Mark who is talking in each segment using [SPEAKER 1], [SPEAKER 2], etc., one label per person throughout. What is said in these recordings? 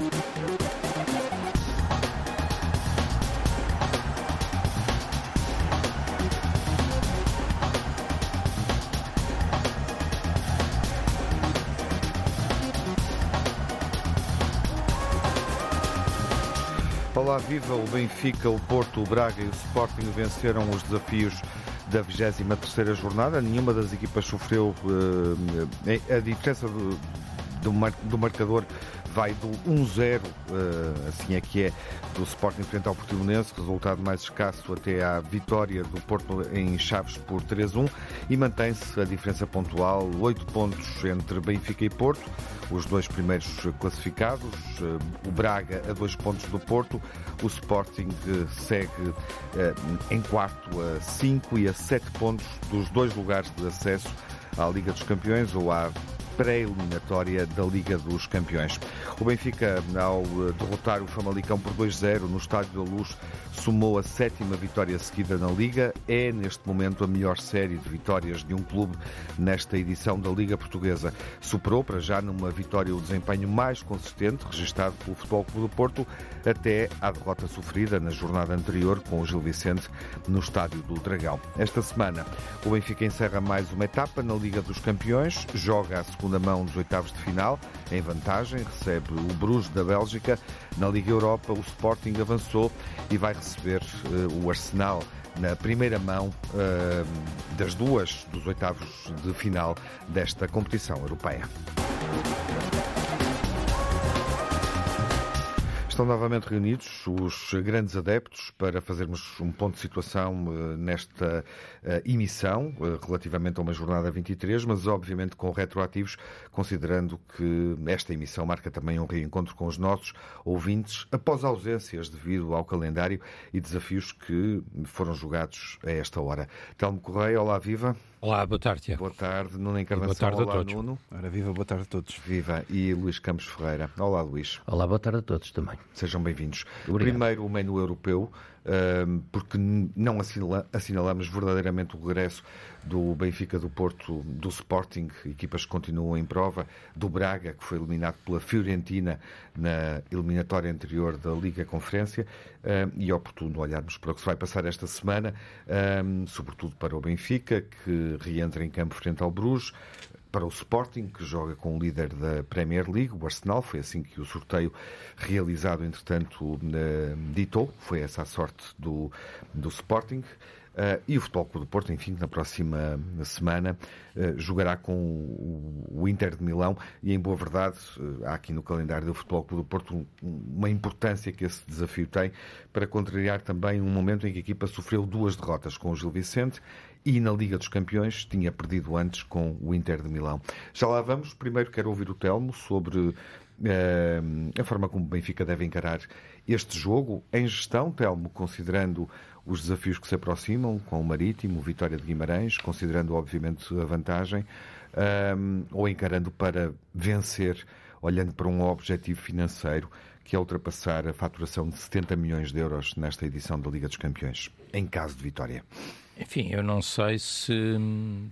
[SPEAKER 1] Olá, viva o Benfica, o Porto, o Braga e o Sporting venceram os desafios da 23ª jornada. Nenhuma das equipas sofreu uh, a diferença do, do, mar, do marcador vai do 1-0, eh, assim é que é, do Sporting frente ao Portimonense, resultado mais escasso até à vitória do Porto em Chaves por 3-1 e mantém-se a diferença pontual, 8 pontos entre Benfica e Porto, os dois primeiros classificados, eh, o Braga a 2 pontos do Porto, o Sporting eh, segue em quarto a 5 e a 7 pontos dos dois lugares de acesso à Liga dos Campeões ou à pré-eliminatória da Liga dos Campeões. O Benfica, ao eh, derrotar o Famalicão por 2-0 no Estádio da Luz, somou a sétima vitória seguida na Liga. É, neste momento, a melhor série de vitórias de um clube nesta edição da Liga Portuguesa. Superou, para já, numa vitória o desempenho mais consistente registado pelo Futebol Clube do Porto, até à derrota sofrida na jornada anterior com o Gil Vicente no Estádio do Dragão. Esta semana, o Benfica encerra mais uma etapa na Liga dos Campeões, joga a segunda segunda mão dos oitavos de final, em vantagem, recebe o Bruges da Bélgica. Na Liga Europa, o Sporting avançou e vai receber uh, o Arsenal na primeira mão uh, das duas dos oitavos de final desta competição europeia. Estão novamente reunidos os grandes adeptos para fazermos um ponto de situação eh, nesta eh, emissão eh, relativamente a uma jornada 23, mas obviamente com retroativos, considerando que esta emissão marca também um reencontro com os nossos ouvintes após ausências devido ao calendário e desafios que foram jogados a esta hora. Telmo Correia, olá, viva.
[SPEAKER 2] Olá, boa tarde, Tiago.
[SPEAKER 1] Boa tarde, Nuno Encarnação. Boa tarde olá, a todos. Nuno.
[SPEAKER 3] Ora, viva, boa tarde a todos.
[SPEAKER 1] Viva. E Luís Campos Ferreira. Olá, Luís.
[SPEAKER 4] Olá, boa tarde a todos também.
[SPEAKER 1] Sejam bem-vindos. Primeiro, o menu europeu porque não assinalamos verdadeiramente o regresso do Benfica, do Porto, do Sporting, equipas que continuam em prova, do Braga, que foi eliminado pela Fiorentina na eliminatória anterior da Liga Conferência, e é oportuno olharmos para o que se vai passar esta semana, sobretudo para o Benfica, que reentra em campo frente ao Bruges, para o Sporting, que joga com o líder da Premier League, o Arsenal. Foi assim que o sorteio realizado, entretanto, ditou. Foi essa a sorte do, do Sporting. Uh, e o Futebol Clube do Porto, enfim, na próxima semana uh, jogará com o, o, Inter de Milão e, em boa verdade, uh, há aqui no calendário do Futebol Clube do Porto um, uma importância que esse desafio tem para contrariar também um momento em que a equipa sofreu duas derrotas com o Gil Vicente e na Liga dos Campeões tinha perdido antes com o Inter de Milão. Já lá vamos. Primeiro quero ouvir o Telmo sobre uh, a forma como o Benfica deve encarar este jogo em gestão, Telmo, considerando os desafios que se aproximam com o Marítimo, Vitória de Guimarães, considerando obviamente a vantagem, um, ou encarando para vencer, olhando para um objetivo financeiro que é ultrapassar a faturação de 70 milhões de euros nesta edição da Liga dos Campeões, em caso de vitória.
[SPEAKER 2] Enfim, eu não sei se,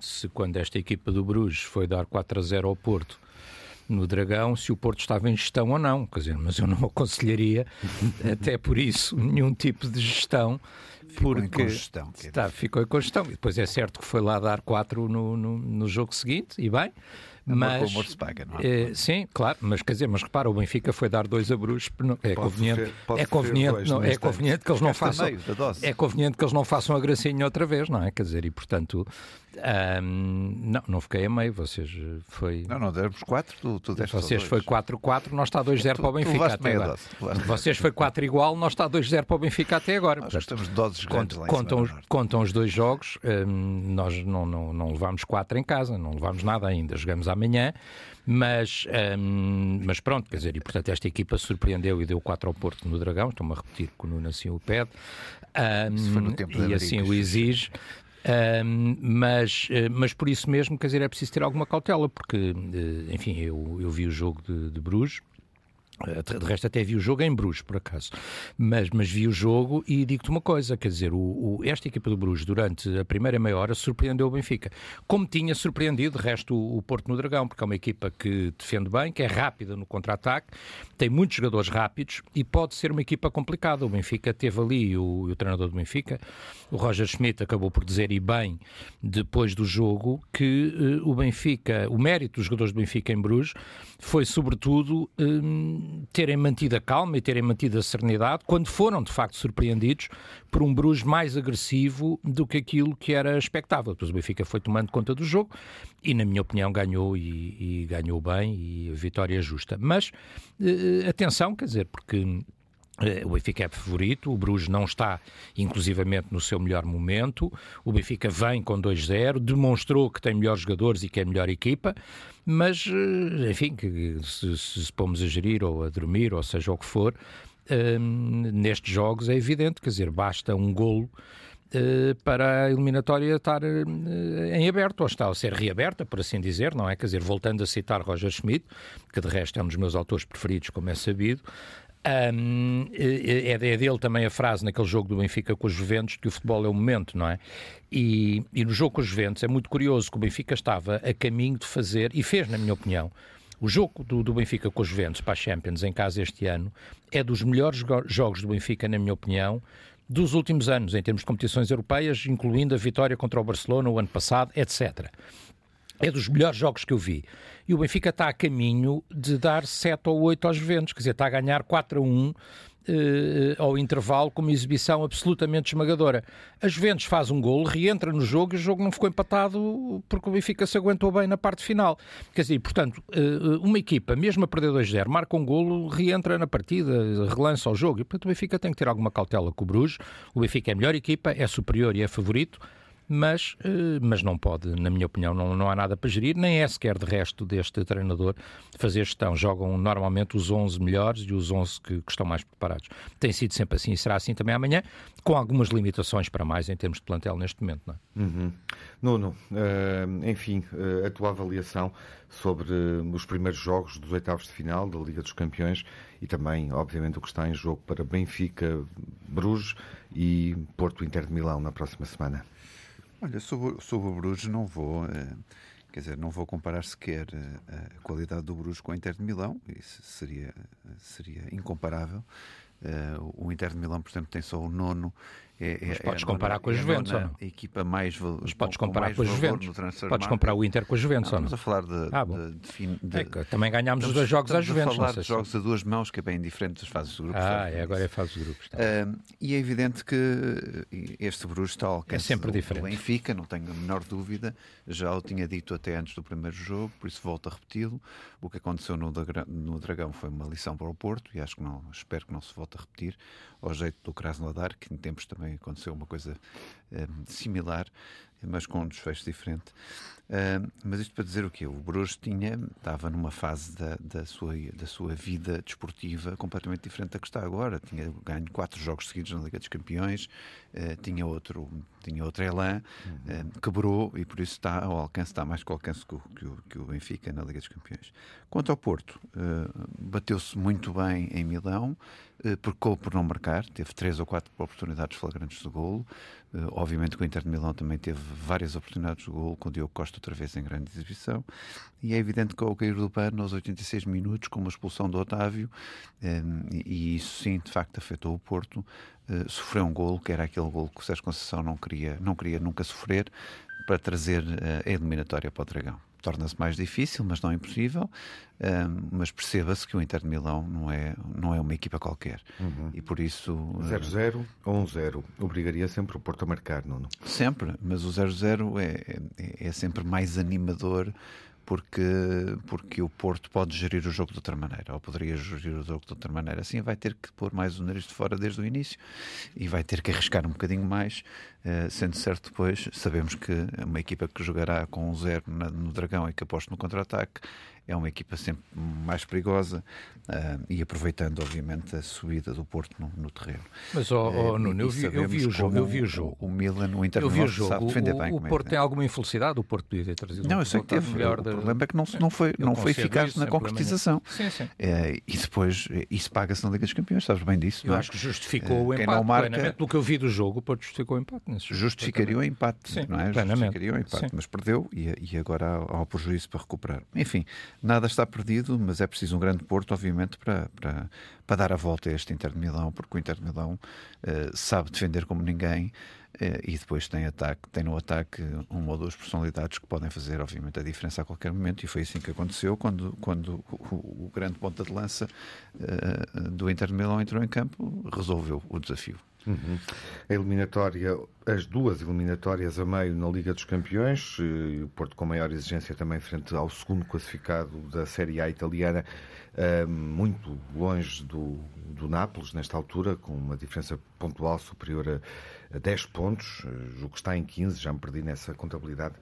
[SPEAKER 2] se quando esta equipa do Bruges foi dar 4 a 0 ao Porto no Dragão, se o Porto estava em gestão ou não, quer dizer, mas eu não aconselharia, até por isso, nenhum tipo de gestão,
[SPEAKER 3] ficou porque em gestão,
[SPEAKER 2] está, ficou em congestão. E depois é certo que foi lá dar 4 no, no, no jogo seguinte, e bem, mas,
[SPEAKER 3] o se paga, não é?
[SPEAKER 2] é? Sim, claro, mas quer dizer, mas repara, o Benfica foi dar dois a Bruges, é conveniente, é conveniente, não, é conveniente que eles não façam, é conveniente que eles não façam a gracinha outra vez, não é? Quer dizer, e portanto, um, não, não fiquei a meio, vocês foi...
[SPEAKER 3] Não, não, demos 4, tu, tu deste
[SPEAKER 2] Vocês foi 4-4, nós está 2-0 para o Benfica até agora. Dose, vocês foi 4 igual, nós está 2-0 para o Benfica até agora.
[SPEAKER 3] Nós de doses grandes
[SPEAKER 2] contam, contam, contam os dois jogos, um, nós não, não, não levámos 4 em casa, não levámos nada ainda, jogamos amanhã, mas, um, mas pronto, quer dizer, e portanto esta equipa surpreendeu e deu 4 ao Porto no Dragão, estou-me a repetir que o Nuno assim o pede, um, e assim o exige. Mas, eh, mas por isso mesmo, quer dizer, é preciso ter alguma cautela, porque, eh, enfim, eu, eu vi o jogo de, de Bruges, De resto, até vi o jogo em Bruges, por acaso. Mas, mas vi o jogo e digo-te uma coisa: quer dizer, o, o, esta equipa do Bruges, durante a primeira meia hora, surpreendeu o Benfica. Como tinha surpreendido, de resto, o, o Porto no Dragão, porque é uma equipa que defende bem, que é rápida no contra-ataque, tem muitos jogadores rápidos e pode ser uma equipa complicada. O Benfica teve ali, o, o treinador do Benfica, o Roger Schmidt, acabou por dizer, e bem, depois do jogo, que uh, o Benfica, o mérito dos jogadores do Benfica em Bruges foi, sobretudo, um, terem mantido a calma e terem mantido a serenidade quando foram, de facto, surpreendidos por um Bruges mais agressivo do que aquilo que era expectável. Depois o Benfica foi tomando conta do jogo e, na minha opinião, ganhou e, e ganhou bem e a vitória é justa. Mas, uh, atenção, quer dizer, porque eh, o Benfica é favorito, o Bruges não está, inclusivamente, no seu melhor momento. O Benfica vem com 2-0, demonstrou que tem melhores jogadores e que é melhor equipa, mas, eh, enfim, que se, se pomos a gerir ou a dormir, ou seja o que for, um, nestes jogos é evidente, quer dizer, basta um golo Uh, para a eliminatória estar em aberto, ou está a ser reaberta, por assim dizer, não é? Quer dizer, voltando a citar Roger Schmidt, que de resto é um dos meus autores preferidos, como é sabido, um, é, é, dele também a frase naquele jogo do Benfica com os Juventus que o futebol é o momento, não é? E, e no jogo com os Juventus é muito curioso que o Benfica estava a caminho de fazer, e fez, na minha opinião, o jogo do, do, Benfica com os Juventus para a Champions em casa este ano é dos melhores jogos do Benfica, na minha opinião, dos últimos anos, em termos de competições europeias, incluindo a vitória contra o Barcelona o ano passado, etc. É dos melhores jogos que eu vi. E o Benfica está a caminho de dar 7 ou 8 aos Juventus, quer dizer, está a ganhar 4 a 1 eh, ao intervalo com uma exibição absolutamente esmagadora. A Juventus faz um gol, reentra no jogo e o jogo não ficou empatado porque o Benfica se aguentou bem na parte final. Quer dizer, portanto, eh, uma equipa, mesmo a perder 2-0, marca um golo, reentra na partida, relança o jogo. E, portanto, o Benfica tem que ter alguma cautela com o Bruges. O Benfica é a melhor equipa, é superior e é favorito mas, eh, mas não pode, na minha opinião, não, não há nada para gerir, nem é sequer de resto deste treinador fazer gestão. Jogam normalmente os 11 melhores e os 11 que, que estão mais preparados. Tem sido sempre assim e será assim também amanhã, com algumas limitações para mais em termos de plantel neste momento. Não é?
[SPEAKER 1] Uhum. Nuno, uh, enfim, uh, a tua avaliação sobre os primeiros jogos dos oitavos de final da Liga dos Campeões e também, obviamente, o que está em jogo para Benfica, Bruges e Porto Inter de Milão na próxima semana.
[SPEAKER 3] Olha, sobre, sobre o Bruges não vou, uh, quer dizer, não vou comparar sequer uh, a qualidade do Bruges com o Inter de Milão, isso seria, seria incomparável. Uh, o Inter de Milão, por exemplo, tem só o nono
[SPEAKER 2] é, é, mas podes é comparar nona, com a Juventus, ou não?
[SPEAKER 3] A equipa mais
[SPEAKER 2] Mas podes comparar com, a Juventus. Podes comparar o Inter com a Juventus,
[SPEAKER 3] não,
[SPEAKER 2] ou não?
[SPEAKER 3] Estamos a falar de... Ah, de, de, de,
[SPEAKER 2] é, também ganhámos os dois jogos às Juventus.
[SPEAKER 3] Estamos a falar de jogos a duas mãos, que é bem diferente das fases de grupos.
[SPEAKER 2] Ah, é, agora é fase de grupos.
[SPEAKER 3] Uh, e é evidente que este Bruges está ao alcance
[SPEAKER 2] é sempre diferente.
[SPEAKER 3] Benfica, não tenho a menor dúvida. Já o tinha dito até antes do primeiro jogo, por isso volto a repeti-lo. O que aconteceu no, no Dragão foi uma lição para o Porto e acho que não, espero que não se volte a repetir ao jeito do Krasnodar, que em tempos também aconteceu uma coisa um, similar, mas com um desfecho diferente. Uh, mas isto para dizer o quê? O Bruges tinha, estava numa fase da, da, sua, da sua vida desportiva completamente diferente da que está agora. Tinha ganho quatro jogos seguidos na Liga dos Campeões, uh, tinha outro, tinha outro elan, uhum. uh, quebrou e por isso está ao alcance, está mais que ao alcance que o, que o, que o Benfica na Liga dos Campeões. Quanto ao Porto, bateu-se muito bem em Milão, percou por não marcar, teve três ou quatro oportunidades flagrantes de golo. obviamente que o Inter de Milão também teve várias oportunidades de golo, com o Diogo Costa outra vez em grande exibição, e é evidente que ao cair do pano, aos 86 minutos, com uma expulsão do Otávio, ehm, e isso sim, de facto, afetou o Porto, eh, sofreu um golo, que era aquele golo que o Sérgio Conceição não queria, não queria nunca sofrer, para trazer eh, a eliminatória para o Dragão torna-se mais difícil, mas não impossível. Um, mas perceba-se que o Inter de Milão não é, não é uma equipa qualquer. Uhum. E por isso.
[SPEAKER 1] 0-0 ou 1-0. Obrigaria sempre o Porto a marcar, não?
[SPEAKER 3] Sempre, mas o 0-0 é, é, é sempre mais animador porque, porque o Porto pode gerir o jogo de outra maneira, ou poderia gerir o jogo de outra maneira. Assim vai ter que pôr mais o nariz de fora desde o início e vai ter que arriscar um bocadinho mais, uh, sendo certo depois, sabemos que uma equipa que jogará com um zero no Dragão e que aposta no contra-ataque é uma equipa sempre mais perigosa uh, e aproveitando, obviamente, a subida do Porto no, no terreno.
[SPEAKER 2] Mas, oh, oh, Nuno, eu vi, eu vi, o jogo. Eu vi o jogo.
[SPEAKER 3] O Milan, o Inter
[SPEAKER 2] eu vi o jogo.
[SPEAKER 3] sabe defender
[SPEAKER 2] o,
[SPEAKER 3] bem.
[SPEAKER 2] O Porto
[SPEAKER 3] é,
[SPEAKER 2] tem alguma infelicidade, o Porto podia ter trazido
[SPEAKER 3] Não, eu sei que teve.
[SPEAKER 2] melhor
[SPEAKER 3] o
[SPEAKER 2] de...
[SPEAKER 3] problema é que não, não foi, não foi eficaz na concretização.
[SPEAKER 2] Sim, sim.
[SPEAKER 3] É, e depois, isso paga-se na Liga dos Campeões, sabes bem disso.
[SPEAKER 2] Eu
[SPEAKER 3] não?
[SPEAKER 2] acho que justificou o
[SPEAKER 3] Quem
[SPEAKER 2] empate.
[SPEAKER 3] não marca-
[SPEAKER 2] Plenamente, pelo que eu vi do jogo, o Porto justificou o empate. Jogo.
[SPEAKER 3] Justificaria o empate,
[SPEAKER 2] Sim,
[SPEAKER 3] não é? Justificaria o empate, mas perdeu e, e agora há, há o prejuízo para recuperar. Enfim, nada está perdido, mas é preciso um grande Porto, obviamente, para, para, para dar a volta a este Inter de Milão, porque o Inter de Milão eh, sabe defender como ninguém eh, e depois tem, ataque, tem no ataque uma ou duas personalidades que podem fazer, obviamente, a diferença a qualquer momento, e foi assim que aconteceu quando, quando o, o grande ponta de lança eh, do Inter de Milão entrou em campo, resolveu o desafio.
[SPEAKER 1] Uhum. A eliminatória, as duas eliminatórias a meio na Liga dos Campeões, eh, e o Porto com maior exigência também frente ao segundo classificado da Série A italiana, eh, muito longe do, do Nápoles nesta altura, com uma diferença pontual superior a 10 pontos, eh, o que está em 15, já me perdi nessa contabilidade,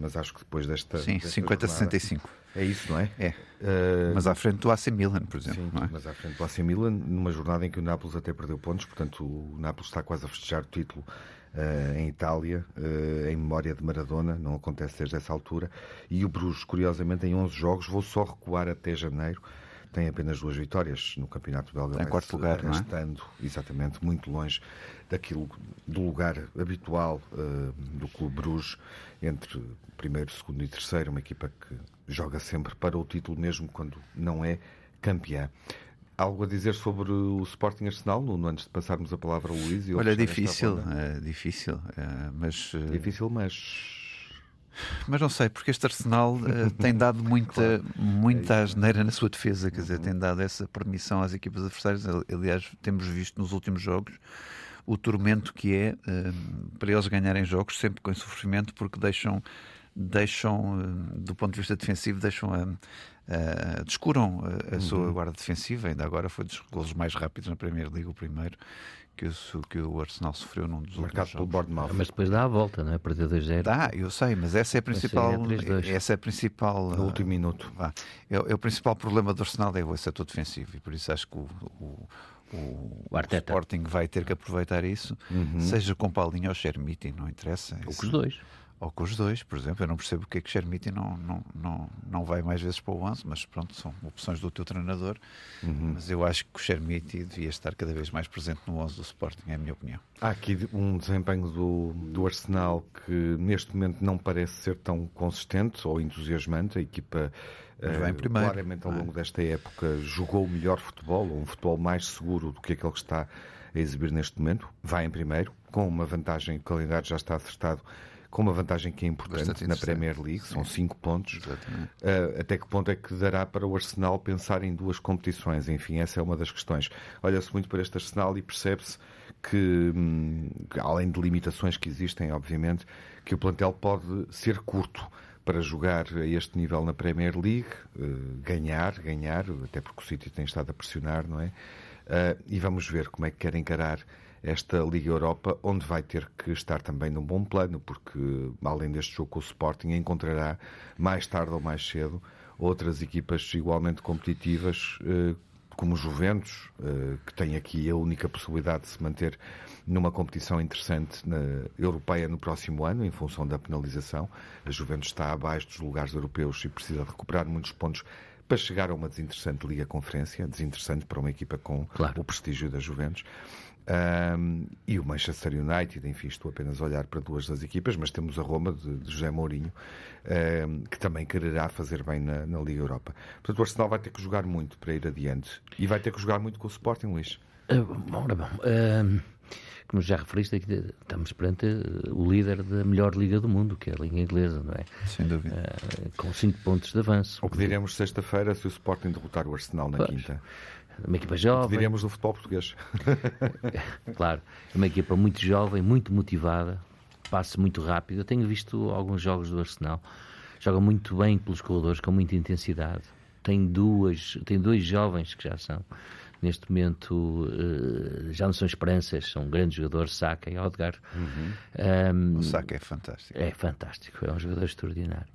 [SPEAKER 1] mas acho que depois desta.
[SPEAKER 3] Sim, 50-65.
[SPEAKER 1] É isso, não é?
[SPEAKER 3] É.
[SPEAKER 1] Eh,
[SPEAKER 3] Mas à frente do AC Milan, por exemplo.
[SPEAKER 1] Sim,
[SPEAKER 3] é?
[SPEAKER 1] mas à frente do AC Milan, numa jornada em que o Nápoles até perdeu pontos, portanto o Nápoles está quase a festejar o título eh, em Itália, eh, em memória de Maradona, não acontece desde essa altura, e o Bruges, curiosamente, em 11 jogos, vou só recuar até janeiro, tem apenas duas vitórias no Campeonato Belga.
[SPEAKER 3] Em quarto lugar, não é?
[SPEAKER 1] arrastando, exatamente, muito longe daquilo, do lugar habitual eh, do Clube Bruges, entre primeiro, segundo e terceiro, uma equipa que joga sempre para o título, mesmo quando não é campeã. Algo a dizer sobre o Sporting Arsenal, Nuno, antes de passarmos a palavra ao Luís? e
[SPEAKER 3] Olha,
[SPEAKER 1] nesta
[SPEAKER 3] difícil, é difícil, é, mas, eh,
[SPEAKER 1] Difícil, mas.
[SPEAKER 3] mas não sei, porque este Arsenal eh, tem dado muita, muita asneira na sua defesa, quer dizer, tem dado essa permissão às equipas adversárias. Aliás, temos visto nos últimos jogos o tormento que é eh, para eles ganharem jogos sempre com sofrimento, porque deixam, deixam eh, do ponto de vista defensivo, deixam a. a- descuram a, a sua guarda defensiva, ainda agora foi dos golos mais rápidos na Premier League, o primeiro que o, que o Arsenal sofreu num dos
[SPEAKER 1] Marcado
[SPEAKER 3] últimos
[SPEAKER 1] pelo. Bournemouth.
[SPEAKER 4] Mas depois dá a volta, não é? Perder 2-0.
[SPEAKER 3] Dá, eu sei, mas essa é a principal.
[SPEAKER 4] é 3-2.
[SPEAKER 3] essa é a principal.
[SPEAKER 1] No
[SPEAKER 3] ah,
[SPEAKER 1] último minuto.
[SPEAKER 3] vá, é, é o principal problema do Arsenal é o setor defensivo e por isso acho que o, o, o,
[SPEAKER 4] O.
[SPEAKER 3] Sporting vai ter que aproveitar isso, seja com Paulinho ou Chermiti, não interessa.
[SPEAKER 4] Ou com os dois.
[SPEAKER 3] Ou com os dois, por exemplo. Eu não percebo porque é que Chermiti não, não, não, não vai mais vezes para o 11, mas pronto, são opções do teu treinador. Mas eu acho que o Chermiti devia estar cada vez mais presente no 11 do Sporting, é a minha opinião.
[SPEAKER 1] Há aqui um desempenho do, do Arsenal que neste momento não parece ser tão consistente ou entusiasmante. A equipa, eh,
[SPEAKER 3] primeiro,
[SPEAKER 1] claramente, ao
[SPEAKER 3] é?
[SPEAKER 1] longo desta época, jogou o melhor futebol, ou um futebol mais seguro do que aquele que está a exibir neste momento. Vai em primeiro, com uma vantagem, o calendário já está acertado, com uma vantagem que é importante na. Premier League, são cinco pontos. Uh, até que ponto é que dará para o Arsenal pensar em duas competições? Enfim, essa é uma das questões. Olha-se muito para este Arsenal e percebe-se que, hum, além de limitações que existem, obviamente, que o plantel pode ser curto para jogar a este nível na Premier League, uh, ganhar, ganhar, até porque o City tem estado a pressionar, não é? Uh, e vamos ver como é que quer encarar esta Liga Europa, onde vai ter que estar também num bom plano, porque além deste jogo com o Sporting, encontrará mais tarde ou mais cedo outras equipas igualmente competitivas, eh, como Juventus, eh, que tem aqui a única possibilidade de se manter numa competição interessante na europeia no próximo ano, em função da penalização. A Juventus está abaixo dos lugares europeus e precisa recuperar muitos pontos para chegar a uma desinteressante Liga Conferência, desinteressante para uma equipa com
[SPEAKER 4] Claro.
[SPEAKER 1] o prestígio da Juventus. Um, e o Manchester United, enfim, estou apenas a olhar para duas das equipas, mas temos a Roma de, de José Mourinho, um, que também quererá fazer bem na, na Liga Europa. Portanto, o Arsenal vai ter que jogar muito para ir adiante e vai ter que jogar muito com o Sporting, Luís.
[SPEAKER 4] Ah, bom, ora bom. ah, como já referiste, aqui, estamos perante ah, o líder da melhor liga do mundo, que é a Liga Inglesa, não é?
[SPEAKER 3] Sem dúvida.
[SPEAKER 4] Ah, com 5 pontos de avanço.
[SPEAKER 1] O que diremos sexta-feira se o Sporting derrotar o Arsenal na
[SPEAKER 4] Pois.
[SPEAKER 1] quinta?
[SPEAKER 4] Uma equipa jovem,
[SPEAKER 1] diremos do futebol português?
[SPEAKER 4] claro. É uma equipa muito jovem, muito motivada, passe muito rápido. Eu tenho visto alguns jogos do Arsenal. Joga muito bem pelos corredores, com muita intensidade. Tem duas, tem dois jovens que já são neste momento uh, já não são esperanças, são grandes jogadores, Saka e Odegaard.
[SPEAKER 3] Uhum. Um, o Saka é fantástico.
[SPEAKER 4] É fantástico, é um jogador extraordinário.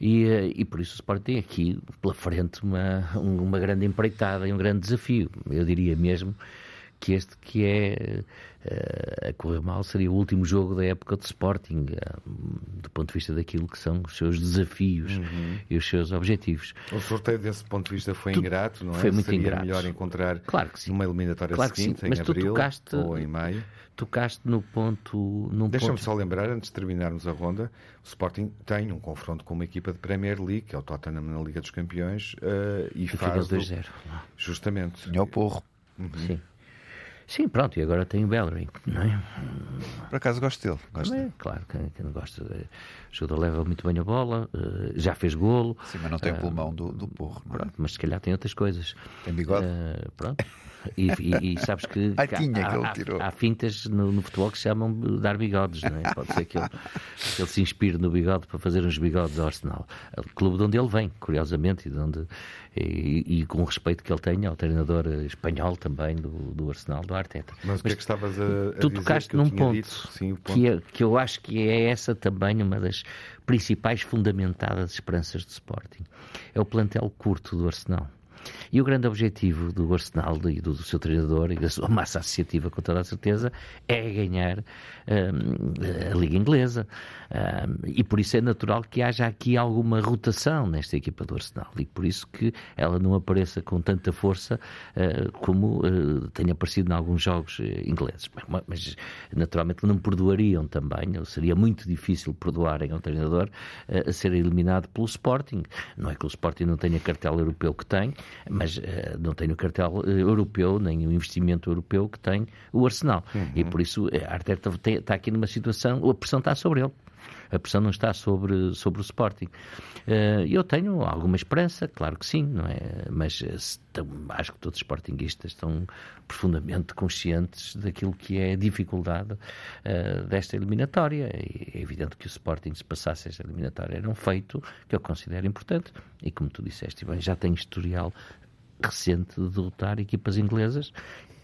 [SPEAKER 4] E, uh, e por isso o Sport tem aqui pela frente uma, uma grande empreitada e um grande desafio. Eu diria mesmo que este que é uh, a correr mal seria o último jogo da época de Sporting, uh, do ponto de vista daquilo que são os seus desafios uhum. e os seus objetivos.
[SPEAKER 1] O sorteio desse ponto de vista foi tu, ingrato, não é?
[SPEAKER 4] Foi muito
[SPEAKER 1] seria
[SPEAKER 4] ingrato.
[SPEAKER 1] melhor encontrar
[SPEAKER 4] claro que sim.
[SPEAKER 1] uma eliminatória
[SPEAKER 4] claro
[SPEAKER 1] seguinte,
[SPEAKER 4] sim. Mas
[SPEAKER 1] em abril
[SPEAKER 4] tocaste,
[SPEAKER 1] ou em maio.
[SPEAKER 4] Tocaste no ponto.
[SPEAKER 1] Deixa-me
[SPEAKER 4] ponto...
[SPEAKER 1] só lembrar, antes de terminarmos a ronda, o Sporting tem um confronto com uma equipa de Premier League, que é o Tottenham na Liga dos Campeões, uh, e, e faz.
[SPEAKER 4] 2-0.
[SPEAKER 1] Justamente.
[SPEAKER 3] E ao Porro.
[SPEAKER 4] Uhum. Sim. Sim, pronto, e agora tem o Bellerin, não é?
[SPEAKER 3] Por acaso gosto dele. Gosto
[SPEAKER 4] é, claro, quem, quem gosta. O jogador leva muito bem a bola, uh, já fez golo.
[SPEAKER 3] Sim, mas não tem o uh, pulmão do, do porro.
[SPEAKER 4] É? Pronto, mas se calhar tem outras coisas.
[SPEAKER 3] Tem bigode?
[SPEAKER 4] Uh, pronto. E, e, e, sabes que,
[SPEAKER 3] tinha há, que ele tirou.
[SPEAKER 4] Há, há, fintas no, no, futebol que se chamam de dar bigodes, não é? Pode ser que ele, que ele se inspire no bigode para fazer uns bigodes ao Arsenal. O clube de onde ele vem, curiosamente, e, de onde, e, e com o respeito que ele tem ao treinador espanhol também do, do Arsenal, do Arteta.
[SPEAKER 1] Mas, Mas o que é que estavas a, a
[SPEAKER 4] Tu tocaste num ponto,
[SPEAKER 1] Sim, ponto.
[SPEAKER 4] Que, é, que eu acho que é essa também uma das principais fundamentadas esperanças do Sporting. É o plantel curto do Arsenal. E o grande objetivo do Arsenal e do, do, seu treinador e da sua massa associativa, com toda a certeza, é ganhar um, a Liga Inglesa. Um, e por isso é natural que haja aqui alguma rotação nesta equipa do Arsenal. E por isso que ela não apareça com tanta força uh, como tem aparecido em alguns jogos uh, ingleses. Mas, mas, naturalmente não perdoariam também, ou seria muito difícil perdoarem ao treinador a ser eliminado pelo Sporting. Não é que o Sporting não tenha cartel europeu que tem, mas uh, não tem no cartel uh, europeu, nem o investimento europeu que tem o Arsenal. Uhum. E por isso a Arteta está aqui numa situação, a pressão está sobre ele. A pressão não está sobre, sobre o Sporting. Uh, eu tenho alguma esperança, claro que sim, não é? Mas estão, acho que todos os Sportinguistas estão profundamente conscientes daquilo que é a dificuldade uh, desta eliminatória. E é evidente que o Sporting, se passasse esta eliminatória, era um feito que eu considero importante. E como tu disseste, bem, já tem historial recente de derrotar equipas inglesas.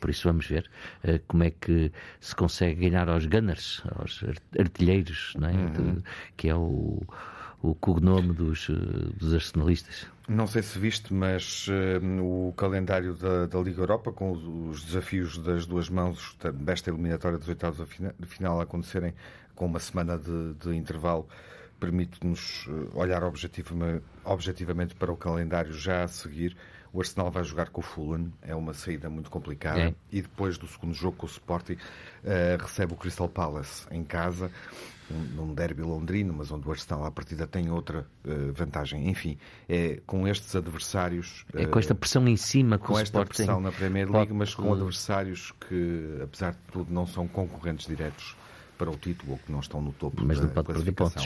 [SPEAKER 4] Por isso vamos ver uh, como é que se consegue ganhar aos Gunners, aos artilheiros, não é? Uhum. De, que é o, o cognome dos, eh, dos arsenalistas.
[SPEAKER 1] Não sei se viste, mas uh, o calendário da, da, Liga Europa, com os, os, desafios das duas mãos desta eliminatória dos oitavos de final acontecerem com uma semana de, de intervalo, permite-nos olhar objetivamente, objetivamente para o calendário já a seguir. O Arsenal vai jogar com o Fulham, é uma saída muito complicada. É. E depois do segundo jogo com o Sporting, uh, recebe o Crystal Palace em casa, num derby londrino, mas onde o Arsenal à partida tem outra uh, vantagem. Enfim, é com estes adversários.
[SPEAKER 4] É com esta pressão em cima
[SPEAKER 1] com, esta Sporting pressão na Premier League, mas com adversários que, apesar de tudo, não são concorrentes diretos para o título ou que não estão no topo
[SPEAKER 4] mas
[SPEAKER 1] da classificação.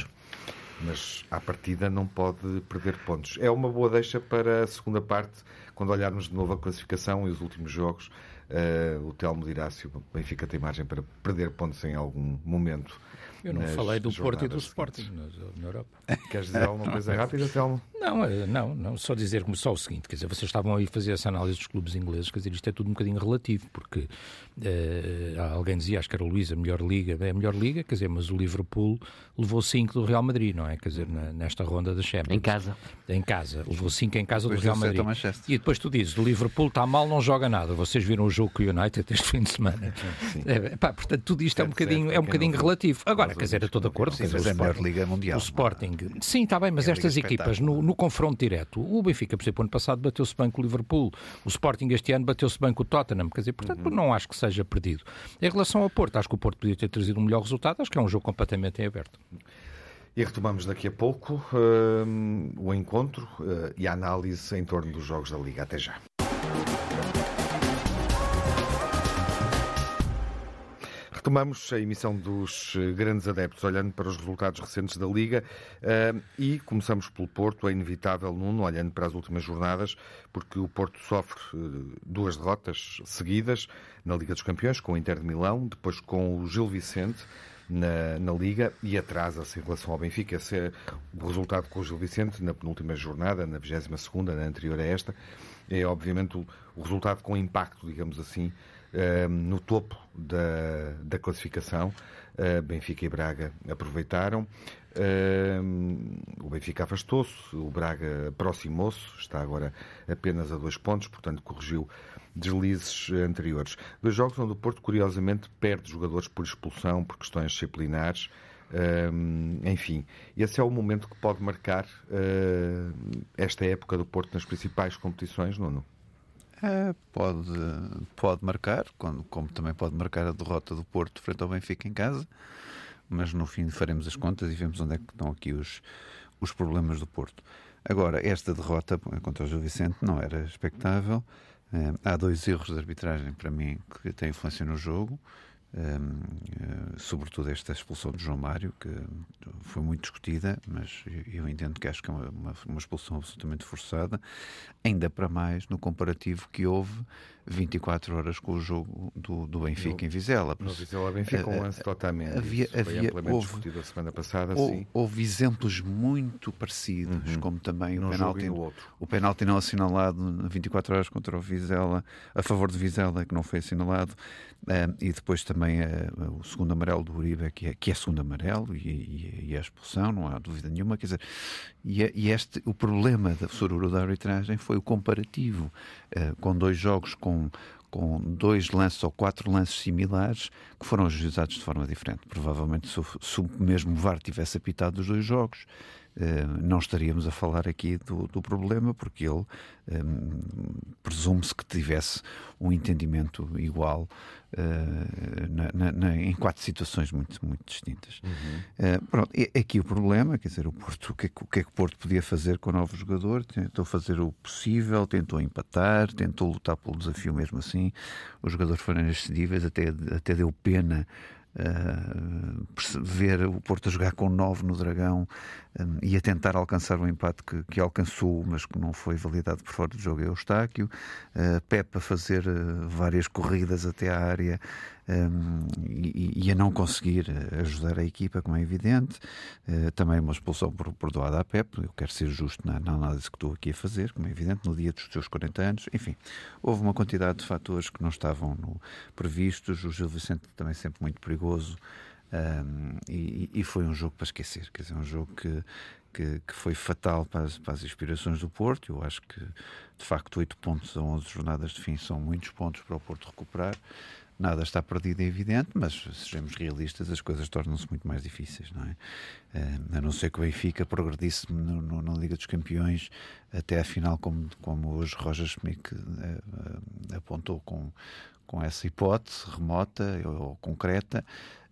[SPEAKER 1] Mas à partida não pode perder pontos. É uma boa deixa para a segunda parte, quando olharmos de novo a classificação e os últimos jogos. Uh, o Telmo dirá se o Benfica tem margem para perder pontos em algum momento.
[SPEAKER 2] Eu não falei do Porto e do Sporting na, Europa.
[SPEAKER 1] Queres dizer alguma coisa rápida, Telmo?
[SPEAKER 2] Não, eh, não, não, só dizer só o seguinte, quer dizer, vocês estavam aí a fazer essa análise dos clubes ingleses, quer dizer, isto é tudo um bocadinho relativo, porque uh, alguém dizia, acho que era o Luís, a melhor liga, é a melhor liga, quer dizer, mas o Liverpool levou 5 do Real Madrid, não é? Quer dizer, na, nesta ronda da Champions.
[SPEAKER 4] Em casa.
[SPEAKER 2] Em casa, levou 5 em casa depois do Real Madrid. E depois tu dizes, o Liverpool está mal, não joga nada. Vocês viram o jogo com o United este fim de semana. É, pá, portanto, tudo isto é um bocadinho, é um bocadinho relativo. Agora, quer dizer, eu estou de acordo
[SPEAKER 3] Sim, mas é a melhor Liga Mundial.
[SPEAKER 2] O Sporting. Sim, está bem, mas é estas equipas, no, no, confronto direto, o Benfica, por exemplo, ano passado bateu-se bem com o Liverpool, o Sporting este ano bateu-se bem com o Tottenham, quer dizer, portanto, uhum. não acho que seja perdido. Em relação ao Porto, acho que o Porto podia ter trazido um melhor resultado, acho que é um jogo completamente em aberto.
[SPEAKER 1] E retomamos daqui a pouco uh, o encontro uh, e a análise em torno dos jogos da Liga. Até já. Retomamos a emissão dos eh, grandes adeptos, olhando para os resultados recentes da Liga uh, e começamos pelo Porto, é inevitável, Nuno, olhando para as últimas jornadas, porque o Porto sofre uh, duas derrotas seguidas na Liga dos Campeões, com o Inter de Milão, depois com o Gil Vicente. Na, na, Liga e atrasa-se em relação ao Benfica. Esse é o resultado com o Gil Vicente na penúltima jornada, na 22 segunda, na anterior a esta, é obviamente o, o resultado com impacto, digamos assim, no topo da, da classificação. Uh, Benfica e Braga aproveitaram. Uh, o Benfica afastou-se, o Braga aproximou-se, está agora apenas a dois pontos, portanto corrigiu deslizes anteriores. Dois jogos onde o Porto, curiosamente, perde jogadores por expulsão, por questões disciplinares. Uh, enfim, esse é o momento que pode marcar uh, esta época do Porto nas principais competições, Nuno?
[SPEAKER 3] É, pode, pode marcar, como também pode marcar a derrota do Porto frente ao Benfica em casa, mas no fim faremos as contas e vemos onde é que estão aqui os, os problemas do Porto. Agora, esta derrota contra o Gil Vicente não era expectável. É, há dois erros de arbitragem para mim que têm influência no jogo. Uh, sobretudo esta expulsão de João Mário, que foi muito discutida, mas eu entendo que acho que é uma, uma expulsão absolutamente forçada, ainda para mais no comparativo que houve 24 horas com o jogo do, do Benfica no, em Vizela.
[SPEAKER 1] No Vizela Benfica, um lance totalmente. Havia, havia, houve, discutido a semana passada.
[SPEAKER 3] Houve, houve exemplos muito parecidos, uhum. como também o penalti, o penalti não assinalado 24 horas contra o Vizela, a favor de Vizela, que não foi assinalado, uh, e depois também uh, o segundo amarelo do Uribe, que é, que é segundo amarelo, e, e, e, a expulsão, não há dúvida nenhuma. Quer dizer, e, e este, o problema da sururu da arbitragem foi o comparativo, uh, com dois jogos com com, dois lances ou quatro lances similares que foram ajuizados de forma diferente. Provavelmente, se, se o mesmo VAR tivesse apitado os dois jogos, não estaríamos a falar aqui do, do problema, porque ele eh, presume-se que tivesse um entendimento igual uh, na, na, em quatro situações muito, muito distintas. Uhum. Uh, pronto, é, aqui o problema, quer dizer, o Porto, o que, é, o que é que o Porto podia fazer com o novo jogador? Tentou fazer o possível, tentou empatar, tentou lutar pelo desafio mesmo assim. Os jogadores foram inexcedíveis, até, até deu pena Uh, ver o Porto jogar com 9 no Dragão um, e a tentar alcançar o empate que, que, alcançou, mas que não foi validado por fora do jogo é o Eustáquio. Uh, Pepe a fazer uh, várias corridas até à área um, e, e, a não conseguir ajudar a equipa, como é evidente. Também uma expulsão perdoada a Pepe. Eu quero ser justo na, na análise que estou aqui a fazer, como é evidente, no dia dos seus 40 anos. Enfim, houve uma quantidade de fatores que não estavam no, previstos. O Gil Vicente também sempre muito perigoso. Um, e, e, foi um jogo para esquecer, quer dizer, um jogo que, que, que, foi fatal para as, para as inspirações do Porto. Eu acho que, de facto, 8 pontos a 11 jornadas de fim são muitos pontos para o Porto recuperar. Nada está perdido, é evidente, mas sejamos realistas, as coisas tornam-se muito mais difíceis, não é? A não ser que o Benfica progredisse no, no, na Liga dos Campeões até a final, como, como hoje Roger Schmidt uh, uh, apontou com, com essa hipótese remota ou concreta.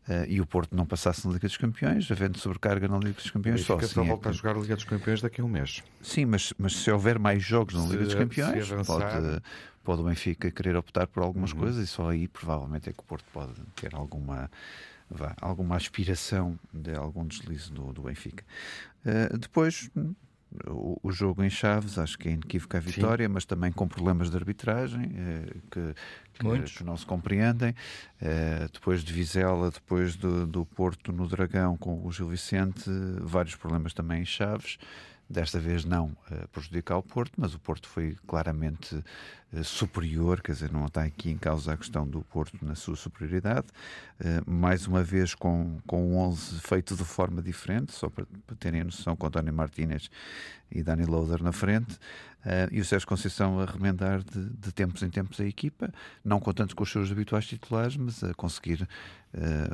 [SPEAKER 3] Uh, e o Porto não passasse na Liga dos Campeões, havendo sobrecarga na Liga dos Campeões.
[SPEAKER 1] Só, assim só volta é que... a jogar a Liga dos Campeões daqui a um mês.
[SPEAKER 3] Sim, mas, mas se houver mais jogos na Liga dos Campeões, pode, pode o Benfica querer optar por algumas uhum. coisas e só aí provavelmente é que o Porto pode ter alguma vá, alguma aspiração de algum deslize do, do Benfica. Uh, depois o, o, jogo em Chaves, acho que é inequívoca a vitória, Sim. mas também com problemas de arbitragem uh, que, que, que, não se compreendem. Uh, depois de Vizela, depois do, do Porto no Dragão com o Gil Vicente, vários problemas também em Chaves desta vez não uh, prejudicar o Porto, mas o Porto foi claramente superior, quer dizer, não está aqui em causa a questão do Porto na sua superioridade, uh, mais uma vez com, com 11 feito de forma diferente, só para, para terem a noção, com António Martínez e Dani Loader na frente, Uh, e o Sérgio Conceição a remendar de, de, tempos em tempos a equipa, não contando com os seus habituais titulares, mas a conseguir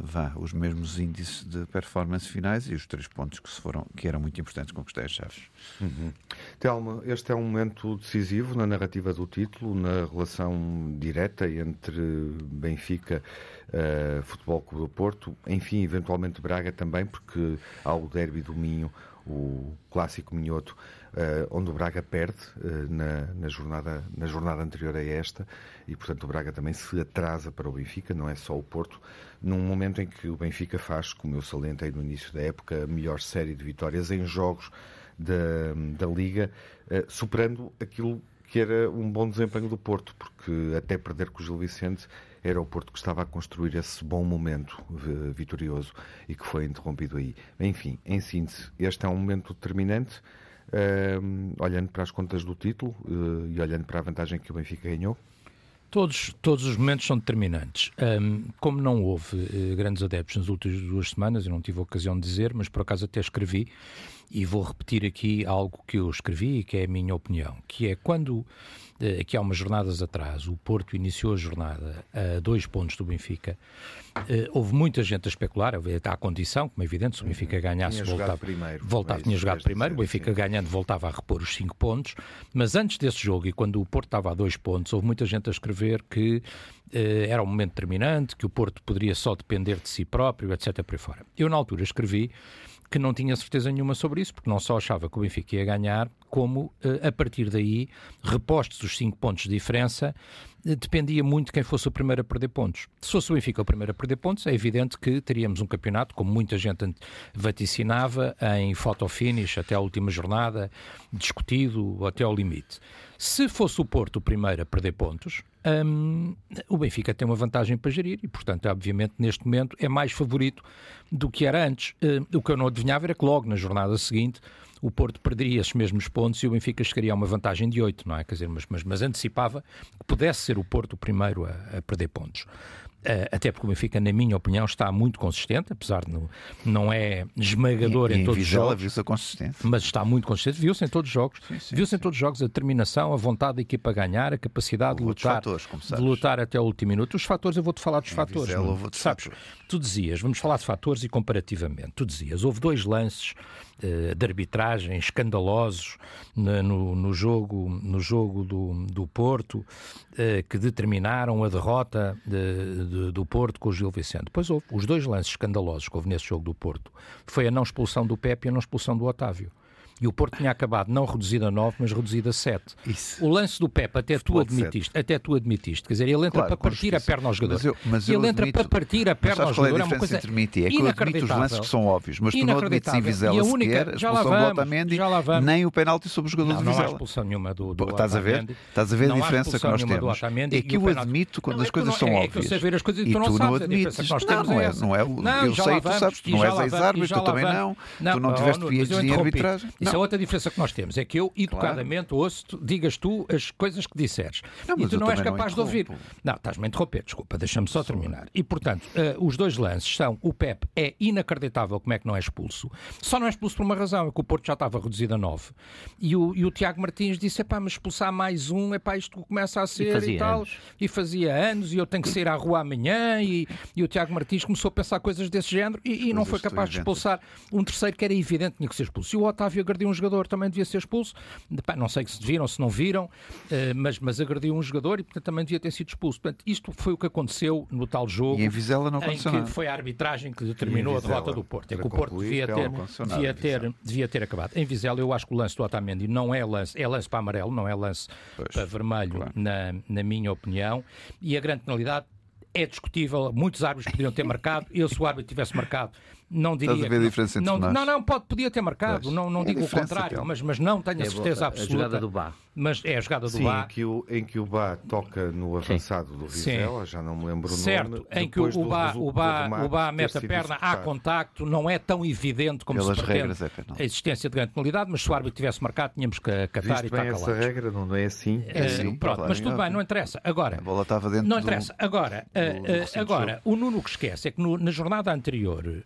[SPEAKER 3] vá, os mesmos índices de performance finais e os três pontos que, se foram, que eram muito importantes conquistar as chaves.
[SPEAKER 1] Uhum. Telma, este é um momento decisivo na narrativa do título, na relação direta entre Benfica, uh, Futebol Clube do Porto, enfim, eventualmente Braga também, porque há o derby do Minho, o clássico minhoto, uh, onde o Braga perde uh, na, na, jornada, na jornada anterior a esta, e portanto o Braga também se atrasa para o Benfica, não é só o Porto, num momento em que o Benfica faz, como eu salientei no início da época, a melhor série de vitórias em jogos da, da Liga, uh, superando aquilo que era um bom desempenho do Porto, porque até perder com o Gil Vicente era o Porto que estava a construir esse bom momento vitorioso e que foi interrompido aí. Enfim, em síntese, este é um momento determinante uh, olhando para as contas do título uh, e olhando para a vantagem que o Benfica ganhou?
[SPEAKER 2] Todos, todos os momentos são determinantes. Um, como não houve uh, grandes adeptos nas últimas duas semanas, eu não tive a ocasião de dizer, mas por acaso até escrevi, e vou repetir aqui algo que eu escrevi e que é a minha opinião, que é quando, uh, aqui há umas jornadas atrás, o Porto iniciou a jornada a dois pontos do Benfica, uh, houve muita gente a especular, à condição, como é evidente, se o Benfica uhum. ganhasse,
[SPEAKER 1] tinha voltava, primeiro,
[SPEAKER 2] voltava, tinha jogado primeiro, o Benfica ganhando voltava a repor os cinco pontos, mas antes desse jogo e quando o Porto estava a dois pontos, houve muita gente a escrever que uh, era um momento determinante, que o Porto poderia só depender de si próprio, etc. por fora. Eu, na altura, escrevi que não tinha certeza nenhuma sobre isso, porque não só achava que o Benfica ia ganhar, como eh, a partir daí, repostos os 5 pontos de diferença, eh, dependia muito de quem fosse o primeiro a perder pontos. Se fosse o Benfica o primeiro a perder pontos, é evidente que teríamos um campeonato, como muita gente vaticinava, em photo finish até a última jornada, discutido até ao limite. Se fosse o Porto o primeiro a perder pontos, um, o Benfica tem uma vantagem para gerir e, portanto, obviamente, neste momento é mais favorito do que era antes. Uh, o que eu não adivinhava era que logo na jornada seguinte o Porto perderia esses mesmos pontos e o Benfica chegaria a uma vantagem de 8, não é? Quer dizer, mas, mas, mas antecipava que pudesse ser o Porto o primeiro a, a perder pontos. Uh, até porque o Benfica, na minha opinião, está muito consistente, apesar de não, não é esmagador
[SPEAKER 3] e,
[SPEAKER 2] em, em todos os jogos.
[SPEAKER 3] viu-se a consistência.
[SPEAKER 2] Mas está muito consistente, viu-se em todos os jogos. Viu-se em todos os jogos a determinação, a vontade da equipa a ganhar, a capacidade de lutar,
[SPEAKER 3] fatores,
[SPEAKER 2] de lutar até o último minuto. Os fatores, eu vou-te falar dos em fatores.
[SPEAKER 3] Vizela,
[SPEAKER 2] sabes, fatores. tu dizias, vamos falar de fatores e comparativamente. Tu dizias, houve dois lances de arbitragem escandalosos no, no, jogo, no jogo do, do Porto uh, que determinaram a derrota de, de, do Porto com o Gil Vicente. Depois houve os dois lances escandalosos que houve nesse jogo do Porto. Foi a não expulsão do Pepe e a não expulsão do Otávio. E o Porto tinha acabado não reduzido a 9, mas reduzido a 7. Isso. O lance do Pepe, até tu admitiste, até tu admitiste, quer dizer, ele entra claro, para partir a perna ao jogador. Mas eu, mas ele entra para partir a perna ao jogador.
[SPEAKER 3] É uma coisa entre mim é que eu admito os lances que são óbvios, mas tu não admites em Vizela sequer a expulsão do Otamendi, nem o penalti sobre o jogador
[SPEAKER 2] não,
[SPEAKER 3] de Vizela.
[SPEAKER 2] Não há expulsão nenhuma do, do
[SPEAKER 3] Estás a ver? Estás a ver a diferença que nós temos? É que eu admito quando as coisas são óbvias. É
[SPEAKER 2] e tu não
[SPEAKER 3] admites. Não, é, não é. Eu sei, tu sabes, tu não és ex-árbitro, tu também não. Tu não tiveste PhD em arbitragem.
[SPEAKER 2] Isso é outra diferença que nós temos é que eu, educadamente, claro. ouço, digas tu as coisas que disseres. Não, e tu não és capaz não de ouvir. Não, estás-me a interromper, desculpa, deixa-me só terminar. E, portanto, uh, os dois lances são: o Pep é inacreditável como é que não é expulso. Só não é expulso por uma razão, é que o Porto já estava reduzido a 9. E o, e o Tiago Martins disse: é pá, mas expulsar mais um, é pá, isto começa a ser e, e tal. Anos. E fazia anos, e eu tenho que sair à rua amanhã. E, e o Tiago Martins começou a pensar coisas desse género e, e não foi capaz de expulsar um terceiro que era evidente que tinha que ser expulso. E o Otávio agrediu um jogador, também devia ser expulso não sei se viram, se não viram, eh, mas, mas agrediu um jogador e portanto, também devia ter sido expulso. Portanto, isto foi o que aconteceu no tal jogo.
[SPEAKER 3] E em Vizela não aconteceu
[SPEAKER 2] em que foi a arbitragem que determinou a derrota do Porto. É que o Porto devia ter, devia, ter, devia ter acabado. Em Vizela, eu acho que o lance do Otamendi não é lance, é lance para amarelo, não é lance pois, para vermelho, claro. na, na minha opinião. E a grande penalidade é discutível, muitos árbitros poderiam ter marcado, eu se o árbitro tivesse marcado, não diria.
[SPEAKER 3] Estás a ver a diferença
[SPEAKER 2] não,
[SPEAKER 3] entre
[SPEAKER 2] não, não, pode, podia ter marcado, pois. não, não é digo o contrário, mas, mas não tenho a é certeza
[SPEAKER 4] a,
[SPEAKER 2] absoluta.
[SPEAKER 4] A jogada do Bar.
[SPEAKER 2] Mas é a jogada do
[SPEAKER 1] Sim,
[SPEAKER 2] Bá.
[SPEAKER 1] Em que o, em que o Bá toca no avançado Sim. do Vizela, já não me lembro
[SPEAKER 2] certo,
[SPEAKER 1] o nome.
[SPEAKER 2] Certo, em que o Bá, o Bá, o Bá mete a perna, há contacto, não é tão evidente como Pelas se pretende é a existência de grande penalidade, mas se o árbitro tivesse marcado, tínhamos que acatar e estar
[SPEAKER 1] bem essa regra, não é assim?
[SPEAKER 2] É, assim pronto, claro, mas tudo bem, não interessa. Agora,
[SPEAKER 3] a bola estava dentro
[SPEAKER 2] não interessa. Agora, do, uh, agora o Nuno que esquece é que na jornada anterior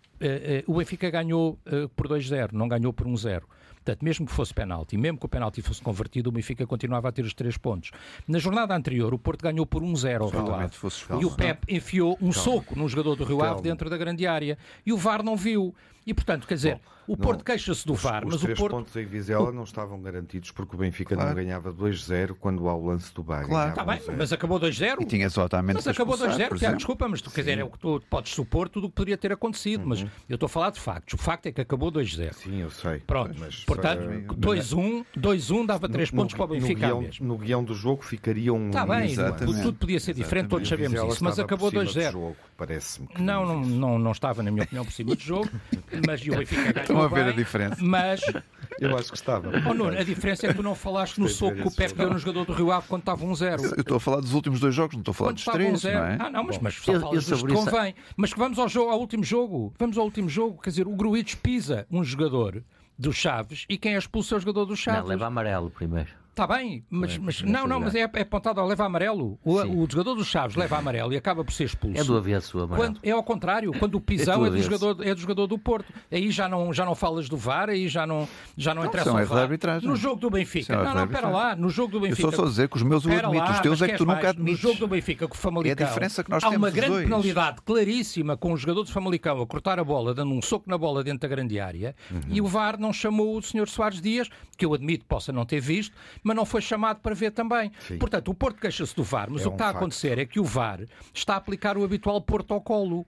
[SPEAKER 2] o Benfica ganhou por 2-0, não ganhou por 1-0. Portanto, mesmo que fosse penalti, mesmo que o penalti fosse convertido, o Benfica continuava a ter os três pontos. Na jornada anterior, o Porto ganhou por 1-0 ao Rio Ave. E o Pep enfiou um soco num jogador do Rio Ave dentro da grande área. E o VAR não viu. E, portanto, quer dizer, Bom, o Porto queixa-se do VAR,
[SPEAKER 1] os,
[SPEAKER 2] mas
[SPEAKER 1] os
[SPEAKER 2] o Porto...
[SPEAKER 1] pontos em Vizela o... não estavam garantidos porque o Benfica claro. não ganhava 2-0 quando ao lance do VAR
[SPEAKER 2] claro. Está bem, mas acabou 2-0.
[SPEAKER 3] E tinha exatamente
[SPEAKER 2] Mas acabou 2-0, Tiago, desculpa, mas tu, quer dizer, é o que tu podes supor tudo o que poderia ter acontecido, uhum. mas eu estou a falar de factos. O facto é que acabou 2-0.
[SPEAKER 1] Sim, eu sei.
[SPEAKER 2] Pronto, mas, portanto, 2-1 2-1 dava 3 pontos para o Benfica
[SPEAKER 1] no guião, no guião do jogo ficaria um...
[SPEAKER 2] Está bem, tudo podia ser diferente, todos sabemos isso, mas acabou 2-0.
[SPEAKER 1] Parece-me.
[SPEAKER 2] Não, não, não, não estava, na minha opinião, por cima do jogo, mas o Benfica ganhou
[SPEAKER 3] ver a diferença.
[SPEAKER 2] Mas.
[SPEAKER 1] Eu acho que estava.
[SPEAKER 2] Oh, Nuno, a diferença é que tu não falaste no soco que o Pepe deu no jogador do Rio Ave quando estava 1-0. Um
[SPEAKER 3] eu estou a falar dos últimos dois jogos, não estou a falar quando dos três. Um não é?
[SPEAKER 2] Ah, não, mas, mas só falas dos que convém. Mas que vamos ao, jogo, ao último jogo. Vamos ao último jogo. Quer dizer, o Gruites pisa um jogador do Chaves e quem é expulso é o jogador do Chaves.
[SPEAKER 4] Não, leva amarelo primeiro.
[SPEAKER 2] Está bem, mas,
[SPEAKER 4] É,
[SPEAKER 2] mas
[SPEAKER 4] não
[SPEAKER 2] não, mas é, é apontado ao leva amarelo. O, o jogador dos Chaves leva amarelo e acaba por ser expulso.
[SPEAKER 4] É do avesso amarelo.
[SPEAKER 2] Quando, é ao contrário, quando o pisão
[SPEAKER 4] É do
[SPEAKER 2] é, do jogador, é do jogador do Porto. Aí já não, já não falas do VAR, aí já não, já não
[SPEAKER 3] Não,
[SPEAKER 2] interessa
[SPEAKER 3] é
[SPEAKER 2] o VAR.
[SPEAKER 3] arbitragem.
[SPEAKER 2] No jogo do
[SPEAKER 3] é
[SPEAKER 2] Benfica.
[SPEAKER 3] erro
[SPEAKER 2] Não, não, espera lá. No jogo do
[SPEAKER 3] Eu
[SPEAKER 2] Benfica.
[SPEAKER 3] só estou a dizer que os meus eu admito,
[SPEAKER 2] lá,
[SPEAKER 3] os teus é que tu nunca
[SPEAKER 2] mais?
[SPEAKER 3] admites.
[SPEAKER 2] No jogo do Benfica com o Famalicão.
[SPEAKER 3] É a diferença que nós
[SPEAKER 2] há uma
[SPEAKER 3] temos os
[SPEAKER 2] grande
[SPEAKER 3] dois.
[SPEAKER 2] penalidade claríssima com o jogador do Famalicão a cortar a bola, dando um soco na bola dentro da grande área,
[SPEAKER 3] Uhum.
[SPEAKER 2] e o VAR não chamou o Sr. Soares Dias, que eu admito possa não ter visto, mas não foi chamado para ver também. Portanto, o Porto queixa-se do VAR, mas
[SPEAKER 1] É
[SPEAKER 2] o que
[SPEAKER 1] um
[SPEAKER 2] está a
[SPEAKER 1] facto.
[SPEAKER 2] acontecer é que o VAR está a aplicar o habitual protocolo.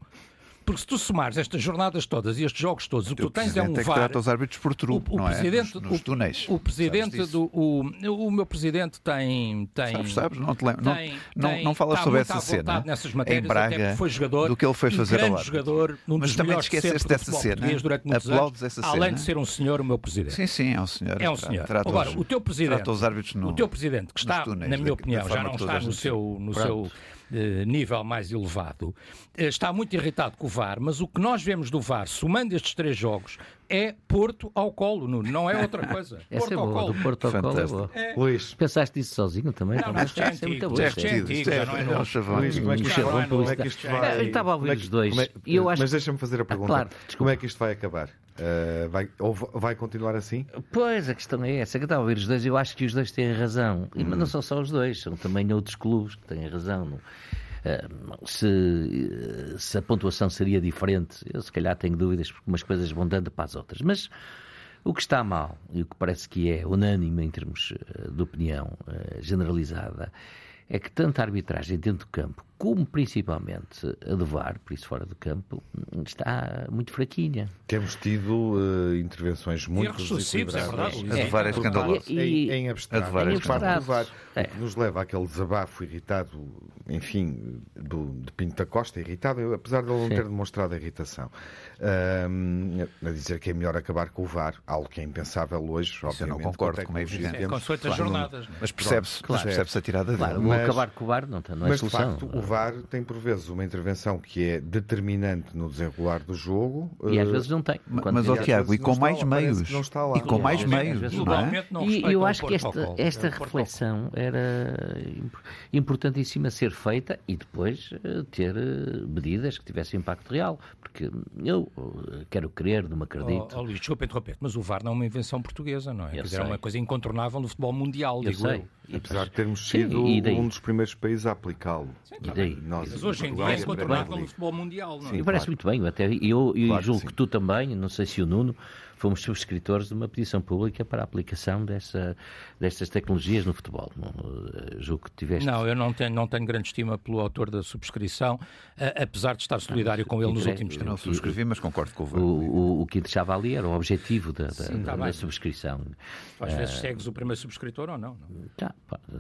[SPEAKER 2] Porque se tu somares estas jornadas todas e estes jogos todos, o que
[SPEAKER 3] O
[SPEAKER 2] tu tens é um
[SPEAKER 3] presidente é que
[SPEAKER 2] VAR.
[SPEAKER 3] trata os árbitros por truque,
[SPEAKER 2] o, o
[SPEAKER 3] não é?
[SPEAKER 2] presidente,
[SPEAKER 3] Nos, nos
[SPEAKER 2] o-
[SPEAKER 3] túneis.
[SPEAKER 2] O presidente do. O, o meu presidente tem. tem
[SPEAKER 3] Sabes, sabes? Não, te lembro. não,
[SPEAKER 2] tem-
[SPEAKER 3] não,
[SPEAKER 2] tem-
[SPEAKER 3] não falas
[SPEAKER 2] está
[SPEAKER 3] sobre essa cena
[SPEAKER 2] nessas
[SPEAKER 3] em
[SPEAKER 2] matérias, até
[SPEAKER 3] Braga
[SPEAKER 2] foi jogador,
[SPEAKER 3] do que ele foi fazer ao
[SPEAKER 2] jogador, um
[SPEAKER 3] Mas também te
[SPEAKER 2] do
[SPEAKER 3] dessa cena. Aplaudes essa
[SPEAKER 2] além
[SPEAKER 3] cena.
[SPEAKER 2] de ser um senhor, o meu presidente.
[SPEAKER 3] Sim, sim, é um senhor.
[SPEAKER 2] É um senhor.
[SPEAKER 3] trata
[SPEAKER 2] Agora,
[SPEAKER 3] os-
[SPEAKER 2] o teu presidente,
[SPEAKER 3] Trata os árbitros no,
[SPEAKER 2] o teu presidente, que está,
[SPEAKER 3] nos túneis
[SPEAKER 2] na minha opinião, já não está no seu, no
[SPEAKER 3] Pronto.
[SPEAKER 2] seu eh, nível mais elevado, está muito irritado com o VAR, mas o que nós vemos do VAR, somando estes três jogos, é Porto ao colo, Nuno, não é outra coisa.
[SPEAKER 4] Essa é
[SPEAKER 2] Porto ao
[SPEAKER 4] boa,
[SPEAKER 2] colo.
[SPEAKER 4] do Porto ao colo é
[SPEAKER 3] Fantástico.
[SPEAKER 4] boa.
[SPEAKER 1] Luís,
[SPEAKER 4] Pensaste nisso sozinho também?
[SPEAKER 2] Não, não, isto é
[SPEAKER 4] é muito
[SPEAKER 2] é antigo,
[SPEAKER 3] é-
[SPEAKER 2] já não é
[SPEAKER 3] é
[SPEAKER 2] novo.
[SPEAKER 3] um chavão.
[SPEAKER 1] Luís, como é que
[SPEAKER 4] Um
[SPEAKER 1] isto como é que
[SPEAKER 4] publicitário.
[SPEAKER 1] isto vai-
[SPEAKER 4] Eu estava a ouvir
[SPEAKER 1] é
[SPEAKER 4] os dois.
[SPEAKER 1] é-
[SPEAKER 4] E eu acho
[SPEAKER 1] Mas deixa-me fazer a pergunta.
[SPEAKER 4] claro,
[SPEAKER 1] como é que isto vai acabar? Uh, vai, ou va- vai continuar assim?
[SPEAKER 4] Pois, a questão é essa, que eu estava a ouvir os dois, eu acho que os dois têm razão. E,
[SPEAKER 3] Hum.
[SPEAKER 4] Mas não são só os dois, são também outros clubes que têm razão. Não- eh, se, eh, se a pontuação seria diferente, eu se calhar tenho dúvidas, porque umas coisas vão dando para as outras. Mas o que está mal, e o que parece que é unânime em termos eh, de opinião eh, generalizada, é que tanto a arbitragem dentro do campo, como principalmente a do VAR, por isso fora do campo, está muito fraquinha.
[SPEAKER 1] Temos tido uh, intervenções muito
[SPEAKER 2] é
[SPEAKER 1] desequilibradas.
[SPEAKER 2] verdade.
[SPEAKER 3] A
[SPEAKER 2] É.
[SPEAKER 3] de VAR é escandalosa.
[SPEAKER 4] E-
[SPEAKER 1] Em,
[SPEAKER 4] e-
[SPEAKER 1] em abstrato,
[SPEAKER 3] A de VAR é
[SPEAKER 4] escandaloso.
[SPEAKER 1] VAR,
[SPEAKER 4] É.
[SPEAKER 1] o que nos leva àquele desabafo irritado, enfim, do, de Pinto da Costa, irritado, eu, apesar de ele não
[SPEAKER 4] Sim.
[SPEAKER 1] ter demonstrado irritação, Ahm, a dizer que é melhor acabar com o VAR, algo que é impensável hoje,
[SPEAKER 3] eu
[SPEAKER 1] obviamente.
[SPEAKER 3] não concordo,
[SPEAKER 1] com a
[SPEAKER 3] como é evidente.
[SPEAKER 2] É consoante as
[SPEAKER 1] Claro,
[SPEAKER 2] jornadas. é?
[SPEAKER 3] Mas percebe-se
[SPEAKER 1] Claro.
[SPEAKER 3] percebe a tirada
[SPEAKER 4] Claro,
[SPEAKER 3] dele.
[SPEAKER 4] o
[SPEAKER 1] Mas-
[SPEAKER 4] acabar com o VAR não, não é
[SPEAKER 1] Mas,
[SPEAKER 4] solução.
[SPEAKER 1] de facto, o VAR tem, por vezes, uma intervenção que é determinante no desenrolar do jogo.
[SPEAKER 4] E às
[SPEAKER 1] eh,
[SPEAKER 4] vezes não tem.
[SPEAKER 3] Mas, ó Tiago, e com mais meios.
[SPEAKER 1] que não está lá.
[SPEAKER 3] E com mais meios, não é?
[SPEAKER 4] E eu
[SPEAKER 2] o
[SPEAKER 4] acho que esta, esta
[SPEAKER 2] É o
[SPEAKER 4] reflexão era imp- importantíssima ser feita e depois eh, ter eh, medidas que tivessem impacto real. Porque eu quero crer, não me acredito.
[SPEAKER 2] Oh, oh, Luís, desculpa interromper, mas o VAR não é uma invenção portuguesa, não é? Quer dizer, é uma coisa incontornável no futebol mundial,
[SPEAKER 4] eu
[SPEAKER 2] digo
[SPEAKER 4] sei.
[SPEAKER 2] eu.
[SPEAKER 4] E
[SPEAKER 1] Apesar de termos
[SPEAKER 4] Sim,
[SPEAKER 1] sido
[SPEAKER 4] e daí?
[SPEAKER 1] um dos primeiros países a aplicá-lo.
[SPEAKER 4] E daí?
[SPEAKER 1] Nós,
[SPEAKER 2] Mas hoje em dia é no
[SPEAKER 1] League.
[SPEAKER 2] futebol mundial, não é?
[SPEAKER 1] Sim.
[SPEAKER 4] Parece
[SPEAKER 1] claro.
[SPEAKER 4] muito bem, eu até e eu, eu
[SPEAKER 1] Claro que
[SPEAKER 4] julgo
[SPEAKER 1] sim.
[SPEAKER 4] que tu também, não sei se o Nuno, fomos subscritores de uma petição pública para a aplicação dessa, destas tecnologias no futebol. Não, eh, julgo que tiveste.
[SPEAKER 2] Não, eu não tenho, não tenho grande estima pelo autor da subscrição, a- apesar de estar solidário com ele nos últimos
[SPEAKER 3] Eu não
[SPEAKER 2] tempos.
[SPEAKER 3] subscrevi, mas concordo com o
[SPEAKER 4] O,
[SPEAKER 3] VAR.
[SPEAKER 4] o, o que interessava ali era o objetivo da, da,
[SPEAKER 2] Sim, tá
[SPEAKER 4] da subscrição.
[SPEAKER 2] Às vezes segues o primeiro subscritor ou não. não.
[SPEAKER 4] Tá,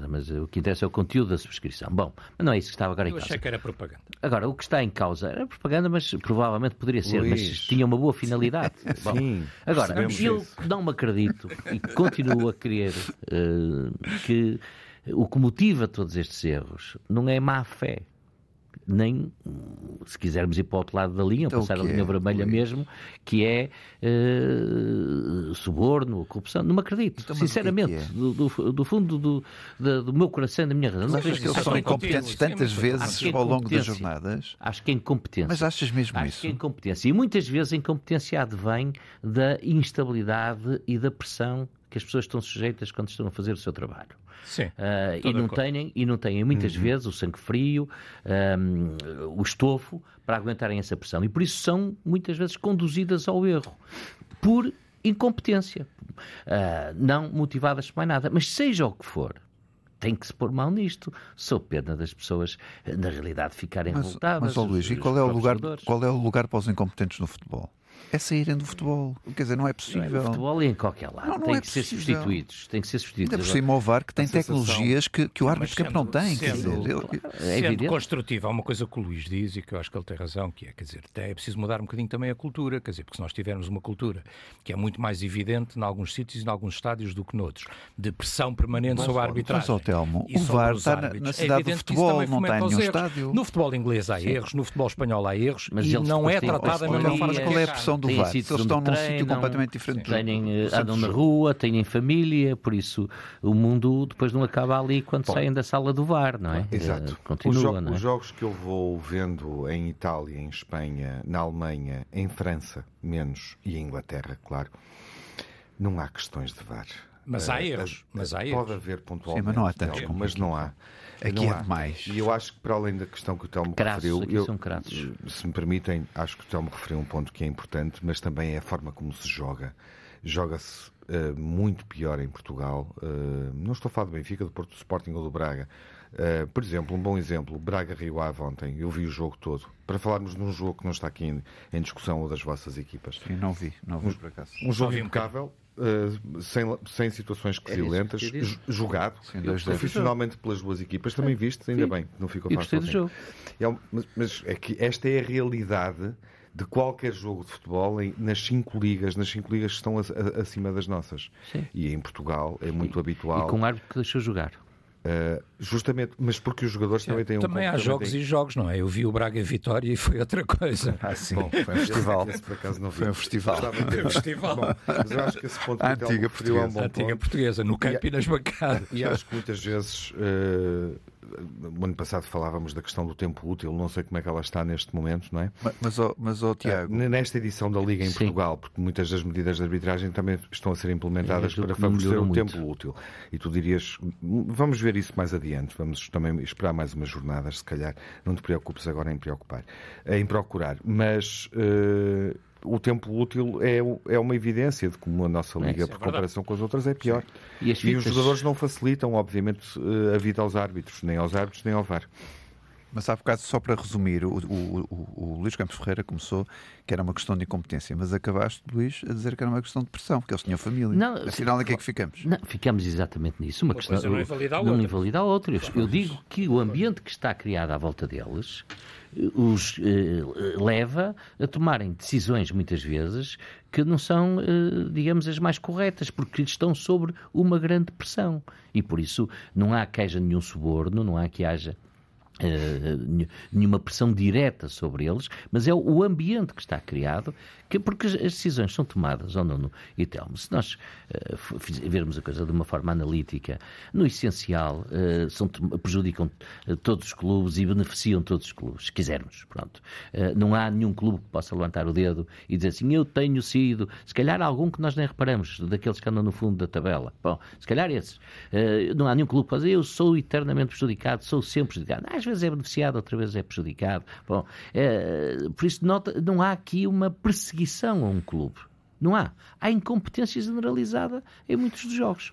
[SPEAKER 4] mas o que interessa é o conteúdo da subscrição. Bom, mas não é isso que estava agora em
[SPEAKER 2] Eu
[SPEAKER 4] causa.
[SPEAKER 2] achei que era propaganda.
[SPEAKER 4] Agora, o que está em causa era propaganda, mas provavelmente poderia ser, mas
[SPEAKER 1] Luís.
[SPEAKER 4] tinha uma boa finalidade. Bom,
[SPEAKER 1] Sim,
[SPEAKER 4] agora, eu
[SPEAKER 1] isso.
[SPEAKER 4] não me acredito e continuo a crer eh, que o que motiva todos estes erros não é má fé. Nem, se quisermos ir para o outro lado da linha,
[SPEAKER 3] Então,
[SPEAKER 4] passar a linha
[SPEAKER 3] é,
[SPEAKER 4] vermelha mesmo, que é eh, suborno, corrupção. Não me acredito,
[SPEAKER 3] Então, é que
[SPEAKER 4] sinceramente,
[SPEAKER 3] é?
[SPEAKER 4] do, do- do fundo do, da- do meu coração e da minha razão. Não
[SPEAKER 3] Mas achas
[SPEAKER 4] acredito.
[SPEAKER 3] que eles
[SPEAKER 2] São incompetentes,
[SPEAKER 3] tantas vezes
[SPEAKER 4] Acho é
[SPEAKER 3] ao longo das jornadas?
[SPEAKER 4] Acho que é incompetência.
[SPEAKER 3] Mas achas mesmo
[SPEAKER 4] Acho
[SPEAKER 3] isso?
[SPEAKER 4] que é incompetência. E muitas vezes a incompetência advém da instabilidade e da pressão que as pessoas estão sujeitas quando estão a fazer o seu trabalho.
[SPEAKER 2] Sim.
[SPEAKER 4] Ah,
[SPEAKER 2] Estou
[SPEAKER 4] e, não têm, e não têm muitas vezes o sangue frio, ahm, o estofo para aguentarem essa pressão. E por isso são muitas vezes conduzidas ao erro por incompetência, Ah, não motivadas por mais nada. Mas seja o que for, tem que se pôr mal nisto. Sou pena das pessoas, na realidade, ficarem
[SPEAKER 3] Mas,
[SPEAKER 4] revoltadas.
[SPEAKER 3] mas
[SPEAKER 4] os-
[SPEAKER 3] Luís, e qual é, o lugar, qual é o lugar para os incompetentes no futebol? É saírem do futebol. Quer dizer, não é
[SPEAKER 4] Não é
[SPEAKER 3] possível.
[SPEAKER 4] futebol e em qualquer lado.
[SPEAKER 3] Não, não
[SPEAKER 4] tem
[SPEAKER 3] é
[SPEAKER 4] que ser
[SPEAKER 3] possível.
[SPEAKER 4] substituídos. Tem que ser substituídos.
[SPEAKER 3] Ainda por cima o VAR que tem tecnologias que, que o árbitro
[SPEAKER 2] Mas
[SPEAKER 3] de campo não
[SPEAKER 2] sendo-
[SPEAKER 3] tem. Quer
[SPEAKER 2] sendo-
[SPEAKER 3] dizer, ele-
[SPEAKER 4] É
[SPEAKER 2] Sendo
[SPEAKER 4] evidente.
[SPEAKER 2] construtivo, há uma coisa que o Luís diz e que eu acho que ele tem razão, que é, quer dizer, até é preciso mudar um bocadinho também a cultura, quer dizer, porque se nós tivermos uma cultura que é muito mais evidente em alguns sítios e em alguns estádios do que noutros, de pressão permanente sobre a arbitragem.
[SPEAKER 3] mas, Telmo, o VAR
[SPEAKER 2] os
[SPEAKER 3] está na-
[SPEAKER 2] árbitros,
[SPEAKER 3] na
[SPEAKER 2] é
[SPEAKER 3] cidade do
[SPEAKER 2] que isso
[SPEAKER 3] futebol, não está em nenhum estádio.
[SPEAKER 2] No futebol inglês há erros, no futebol espanhol há erros
[SPEAKER 4] Mas
[SPEAKER 2] e não é tratado da mesma forma que
[SPEAKER 3] qual é a
[SPEAKER 2] cá.
[SPEAKER 3] Do
[SPEAKER 4] têm
[SPEAKER 3] VAR.
[SPEAKER 4] sítios
[SPEAKER 3] Eles estão num sítio completamente diferente. do-
[SPEAKER 4] têm, eh,
[SPEAKER 3] do centro
[SPEAKER 4] andam na
[SPEAKER 3] jogo.
[SPEAKER 4] rua, têm família, por isso o mundo depois não acaba ali quando
[SPEAKER 1] Bom.
[SPEAKER 4] saem da sala do VAR, não é?
[SPEAKER 1] Exato.
[SPEAKER 4] Eh,
[SPEAKER 1] Os,
[SPEAKER 4] Continua,
[SPEAKER 1] jo-
[SPEAKER 4] não é?
[SPEAKER 1] os jogos que eu vou vendo em Itália, em Espanha, na Alemanha, em França, menos, e em Inglaterra, claro, não há questões de VAR.
[SPEAKER 2] Mas há
[SPEAKER 1] Eh,
[SPEAKER 2] erros,
[SPEAKER 1] eh,
[SPEAKER 2] mas há
[SPEAKER 1] Pode
[SPEAKER 2] erros.
[SPEAKER 1] haver pontualmente.
[SPEAKER 3] mas não há tantos
[SPEAKER 1] Mas não há.
[SPEAKER 3] Aqui
[SPEAKER 1] Não
[SPEAKER 3] é
[SPEAKER 1] há.
[SPEAKER 3] demais.
[SPEAKER 1] E eu acho que, para além da questão que o Telmo
[SPEAKER 4] Crassos,
[SPEAKER 1] referiu, eu-
[SPEAKER 4] são crassos.
[SPEAKER 1] se me permitem, acho que o Telmo referiu um ponto que é importante, mas também é a forma como se joga. Joga-se eh, muito pior em Portugal. Eh, não estou a falar do Benfica, do Porto do Sporting ou do Braga. Eh, por exemplo, um bom exemplo, Braga-Rio Ave ontem, eu vi o jogo todo. Para falarmos de um jogo que não está aqui em, em discussão ou das vossas equipas.
[SPEAKER 3] Sim, não vi, não vi por acaso.
[SPEAKER 1] Um jogo
[SPEAKER 2] um
[SPEAKER 1] eh, sem, sem situações quesilhentas,
[SPEAKER 4] isso que eu ia dizer.
[SPEAKER 1] ju- jogado
[SPEAKER 3] Sim,
[SPEAKER 1] profissionalmente pelas duas equipas. Também viste, ainda
[SPEAKER 4] Vi.
[SPEAKER 1] bem, não ficou
[SPEAKER 4] E
[SPEAKER 1] fácil. assim.
[SPEAKER 4] jogo.
[SPEAKER 1] É mas, mas é que esta é a realidade de qualquer jogo de futebol em- nas cinco ligas, nas cinco ligas que estão a- a- acima das nossas.
[SPEAKER 4] Sim.
[SPEAKER 1] E em Portugal é muito habitual.
[SPEAKER 4] E com um árbitro que deixou jogar.
[SPEAKER 1] Eh, justamente, mas porque os jogadores também têm um
[SPEAKER 2] Também há jogos e jogos, não é? Eu vi o Braga Vitória e foi outra coisa.
[SPEAKER 3] Ah, sim,
[SPEAKER 1] Bom,
[SPEAKER 3] foi um festival.
[SPEAKER 1] Esse, por acaso não.
[SPEAKER 3] Foi um festival.
[SPEAKER 1] De ver.
[SPEAKER 2] festival.
[SPEAKER 1] Bom, mas eu acho que esse ponto
[SPEAKER 3] A antiga
[SPEAKER 1] é um bom
[SPEAKER 2] A antiga
[SPEAKER 1] ponto.
[SPEAKER 2] portuguesa, no campo e nas bancadas.
[SPEAKER 1] E acho que muitas vezes, eh, o ano passado falávamos da questão do tempo útil, não sei como é que ela está neste momento, não é?
[SPEAKER 3] Mas, mas, ó, mas ó, Tiago,
[SPEAKER 1] Eh, Nesta edição da Liga em
[SPEAKER 4] Sim.
[SPEAKER 1] Portugal, porque muitas das medidas de arbitragem também estão a ser implementadas
[SPEAKER 4] É,
[SPEAKER 1] para favorecer o
[SPEAKER 4] melhorou
[SPEAKER 1] tempo útil. E tu dirias, vamos ver isso mais adiante, vamos também esperar mais umas jornadas, se calhar. Não te preocupes agora em preocupar, em procurar. Mas eh, o tempo útil é, é uma evidência de como a nossa Liga,
[SPEAKER 2] isso é
[SPEAKER 1] por
[SPEAKER 2] verdade.
[SPEAKER 1] comparação com as outras, é pior.
[SPEAKER 4] E as
[SPEAKER 1] E os
[SPEAKER 4] fitas-
[SPEAKER 1] jogadores não facilitam, obviamente, eh, a vida aos árbitros, nem aos árbitros, nem ao VAR.
[SPEAKER 3] Mas há bocado, só para resumir, o, o, o, o Luís Campos Ferreira começou que era uma questão de incompetência, mas acabaste, Luís, a dizer que era uma questão de pressão, porque eles tinham família.
[SPEAKER 4] Não,
[SPEAKER 3] Afinal, em que é que ficamos?
[SPEAKER 4] Não, ficamos exatamente nisso. Uma,
[SPEAKER 2] Uma
[SPEAKER 4] questão,
[SPEAKER 2] não invalida a
[SPEAKER 4] não
[SPEAKER 2] outra.
[SPEAKER 4] invalida a outra. Eu, eu digo que o ambiente que está criado à volta deles eh, os eh, leva a tomarem decisões, muitas vezes, que não são, eh, digamos, as mais corretas, porque estão sobre uma grande pressão. E por isso não há que haja nenhum suborno, não há que haja eh, nenhu- nenhuma pressão direta sobre eles, mas é o- ambiente que está criado, que, porque as decisões são tomadas, ou não, e Telmo, se nós fiz- vermos a coisa de uma forma analítica, no essencial, eh, são, prejudicam todos os clubes e beneficiam todos os clubes, se quisermos, pronto. Não há nenhum clube que possa levantar o dedo e dizer assim, eu tenho sido, se calhar algum que nós nem reparamos, daqueles que andam no fundo da tabela, bom, se calhar esses, não há nenhum clube que possa dizer, eu sou eternamente prejudicado, sou sempre prejudicado, às vezes é beneficiado, outra vez é prejudicado, bom, eh, por isso nota, não há aqui uma perseguição a um clube, não há, há incompetência generalizada em muitos dos jogos.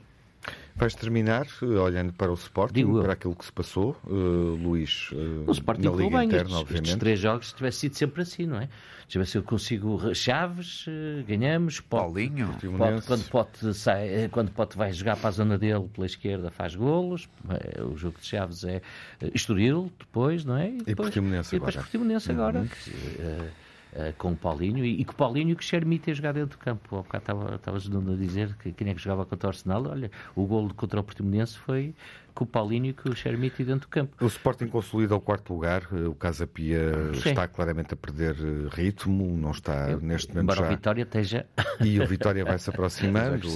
[SPEAKER 1] Vais terminar eh, olhando para o Sporting,
[SPEAKER 4] Digo
[SPEAKER 1] para aquilo que se passou, eh, Luís, eh,
[SPEAKER 4] O Sporting
[SPEAKER 1] na Liga
[SPEAKER 4] bem.
[SPEAKER 1] Interna,
[SPEAKER 4] estes, estes
[SPEAKER 1] obviamente.
[SPEAKER 4] três jogos se tivesse sido sempre assim, não é? Deixa eu ver se eu consigo. Chaves, eh, ganhamos. Pote,
[SPEAKER 3] Paulinho,
[SPEAKER 4] Pote, quando, Pote sai, eh, quando Pote vai jogar para a zona dele pela esquerda, faz golos. Eh, O jogo de Chaves é Estoril, depois, não é? E depois,
[SPEAKER 1] Portimonense
[SPEAKER 4] e depois
[SPEAKER 1] agora.
[SPEAKER 4] Portimonense agora. que, eh, eh, com o Paulinho e, e que o Paulinho e que o Xermite a jogar dentro do campo. Há bocado estava, estava ajudando a dizer que quem é que jogava contra o Arsenal. Olha, o golo contra o Portimonense foi com o Paulinho e com o Xermite dentro do campo.
[SPEAKER 1] O Sporting consolida o quarto lugar, eh, o Casa Pia
[SPEAKER 4] Sim.
[SPEAKER 1] está claramente a perder eh, ritmo, não está neste momento
[SPEAKER 4] Embora o
[SPEAKER 1] já.
[SPEAKER 4] Vitória esteja.
[SPEAKER 1] E o Vitória vai se aproximando.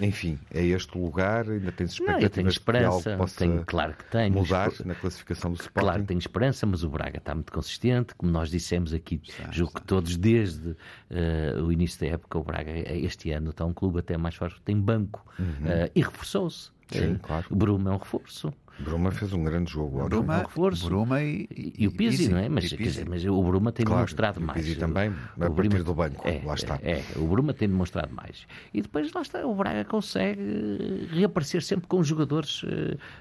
[SPEAKER 1] Enfim, é este lugar, ainda tens
[SPEAKER 4] Não, eu tenho
[SPEAKER 1] expectativas de que
[SPEAKER 4] esperança.
[SPEAKER 1] possa
[SPEAKER 4] Tenho, claro que tenho.
[SPEAKER 1] mudar na classificação do Sporting.
[SPEAKER 4] Claro que tenho esperança, mas o Braga está muito consistente, como nós dissemos aqui, julgo que todos desde eh, o início da época, o Braga eh, este ano está um clube até mais forte, tem banco eh, e reforçou-se.
[SPEAKER 1] Uhum. Sim, claro.
[SPEAKER 4] O Bruma é um reforço.
[SPEAKER 1] Bruma fez um grande jogo.
[SPEAKER 3] Bruma,
[SPEAKER 4] um reforço.
[SPEAKER 3] Bruma e,
[SPEAKER 4] E, o Pizzi,
[SPEAKER 3] Pizzi,
[SPEAKER 4] não é? Mas,
[SPEAKER 3] e
[SPEAKER 4] quer dizer, mas o Bruma tem
[SPEAKER 1] Claro,
[SPEAKER 4] demonstrado
[SPEAKER 1] e o
[SPEAKER 4] mais.
[SPEAKER 1] Pizzi
[SPEAKER 4] O-
[SPEAKER 1] também, a
[SPEAKER 4] o
[SPEAKER 1] partir do banco, lá está.
[SPEAKER 4] É, é, o Bruma tem demonstrado mais. E depois lá está, o Braga consegue eh, reaparecer sempre com jogadores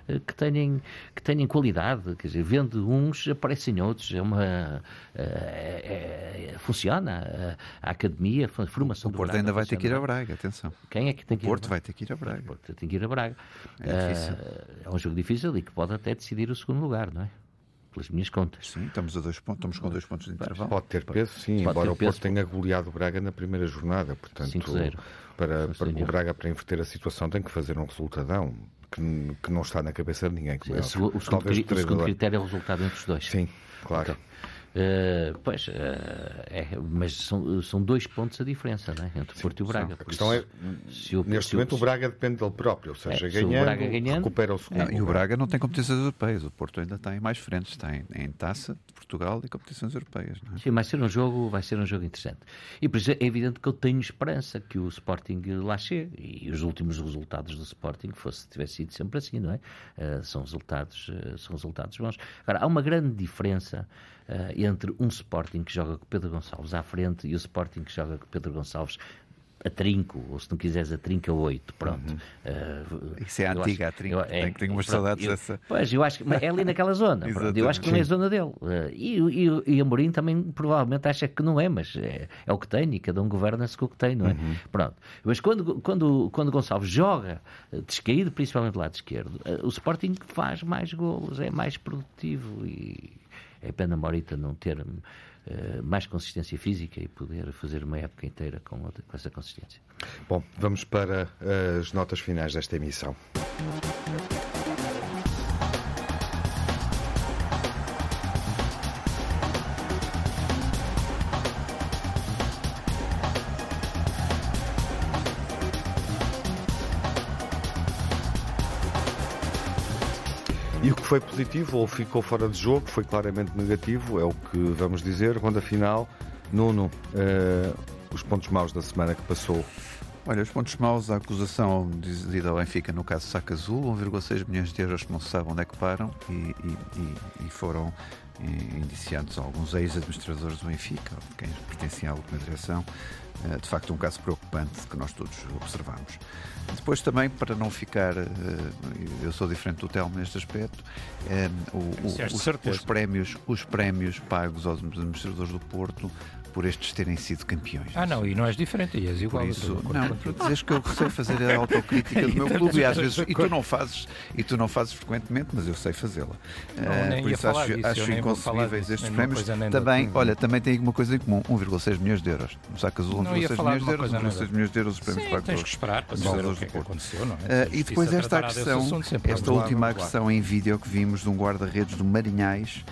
[SPEAKER 4] eh, que, tenham, que tenham qualidade. Quer dizer, vendo uns, aparecem outros. É uma. eh, é- é- funciona. eh, A, academia, a formação
[SPEAKER 3] O
[SPEAKER 4] do
[SPEAKER 3] Porto
[SPEAKER 4] Braga
[SPEAKER 3] ainda vai ter que ir a. Braga, atenção.
[SPEAKER 4] Quem é que tem que
[SPEAKER 3] O
[SPEAKER 4] ir a
[SPEAKER 3] Porto vai ter que ir a Braga.
[SPEAKER 4] O Porto tem que ir a Braga.
[SPEAKER 3] É difícil.
[SPEAKER 4] É um jogo difícil e que pode até decidir o segundo lugar, não é? Pelas minhas contas.
[SPEAKER 3] Sim, estamos, a dois pontos, estamos com dois pontos de intervalo.
[SPEAKER 1] Pode ter peso, sim,
[SPEAKER 4] Pode
[SPEAKER 1] embora o. Porto tenha goleado o Braga na primeira jornada. Portanto,
[SPEAKER 4] 5-0.
[SPEAKER 1] para, para o Braga, para inverter a situação, tem que fazer um resultadão que, que não está na cabeça de ninguém. é
[SPEAKER 4] O
[SPEAKER 1] óbvio.
[SPEAKER 4] segundo, o segundo o segundo critério é o resultado entre os dois.
[SPEAKER 1] Sim, claro.
[SPEAKER 4] Uh, pois, uh, é, mas são, são dois pontos a diferença não é? entre o Porto e o Braga.
[SPEAKER 1] A questão é, o, neste momento, o, o Braga depende dele próprio, ou seja, é, ganhando, o Braga ganhando, recupera o segundo.
[SPEAKER 3] Não, e o Braga não tem competições europeias, o Porto ainda tem mais frentes, tem em taça de Portugal e competições europeias. Não é?
[SPEAKER 4] Sim, vai ser um jogo, vai ser um jogo interessante. E por isso é evidente que eu tenho esperança que o Sporting lá chegue e os últimos resultados do Sporting fosse tivesse sido sempre assim, não é? Uh, são resultados, são resultados bons. Agora há uma grande diferença uh, entre um Sporting que joga com Pedro Gonçalves à frente e o Sporting que joga com Pedro Gonçalves a trinco, ou se não quiseres a trinca 8, pronto. Uhum.
[SPEAKER 3] Uh, Isso é a antiga, acho, a trinco, é, tenho, tenho umas saudades
[SPEAKER 4] eu,
[SPEAKER 3] dessa.
[SPEAKER 4] Pois, eu acho que é ali naquela zona, pronto, eu acho que não é a zona dele. Uh, e, e, e Amorim também provavelmente acha que não é, mas é, é o que tem e cada um governa-se com o que tem, não é? Uhum. Pronto. Mas quando, quando, quando Gonçalves joga descaído, principalmente do lado esquerdo, uh, o Sporting faz mais golos, é mais produtivo e é pena Morita não ter uh, mais consistência física e poder fazer uma época inteira com, outra, com essa consistência.
[SPEAKER 1] Bom, vamos para as notas finais desta emissão. Foi positivo ou ficou fora de jogo foi claramente negativo, é o que vamos dizer, quando afinal, Nuno, uh, os pontos maus da semana que passou.
[SPEAKER 3] Olha, os pontos maus, a acusação dizida ao Benfica no caso Saca Azul, 1,6 milhões de euros que não se sabe onde é que param e, e, e foram indiciados alguns ex-administradores do Benfica, quem pertencia à última direção, eh, de facto um caso preocupante que nós todos observamos. Depois também, para não ficar, eh, eu sou diferente do Telmo neste aspecto, eh, o, o, os, os, prémios, os prémios pagos aos administradores do Porto por estes terem sido campeões.
[SPEAKER 2] Ah, não, e não és diferente, e és igual.
[SPEAKER 3] Por isso, não, para dizeres que eu sei fazer a autocrítica do meu clube e às vezes, e tu não fazes, e tu não fazes frequentemente, mas eu sei fazê-la.
[SPEAKER 2] Uh, por isso acho,
[SPEAKER 3] disso, acho inconcebíveis estes prémios. Também, olha, também tem uma coisa em comum, 1,6 milhões de euros. No saco azul, 1,6 milhões de euros, 1,6 milhões de euros os prémios
[SPEAKER 2] pagos. Tens que esperar para saber o que é aconteceu, não
[SPEAKER 3] é? Uh, e depois esta agressão, esta última agressão em vídeo que vimos de um guarda-redes do Marinhais,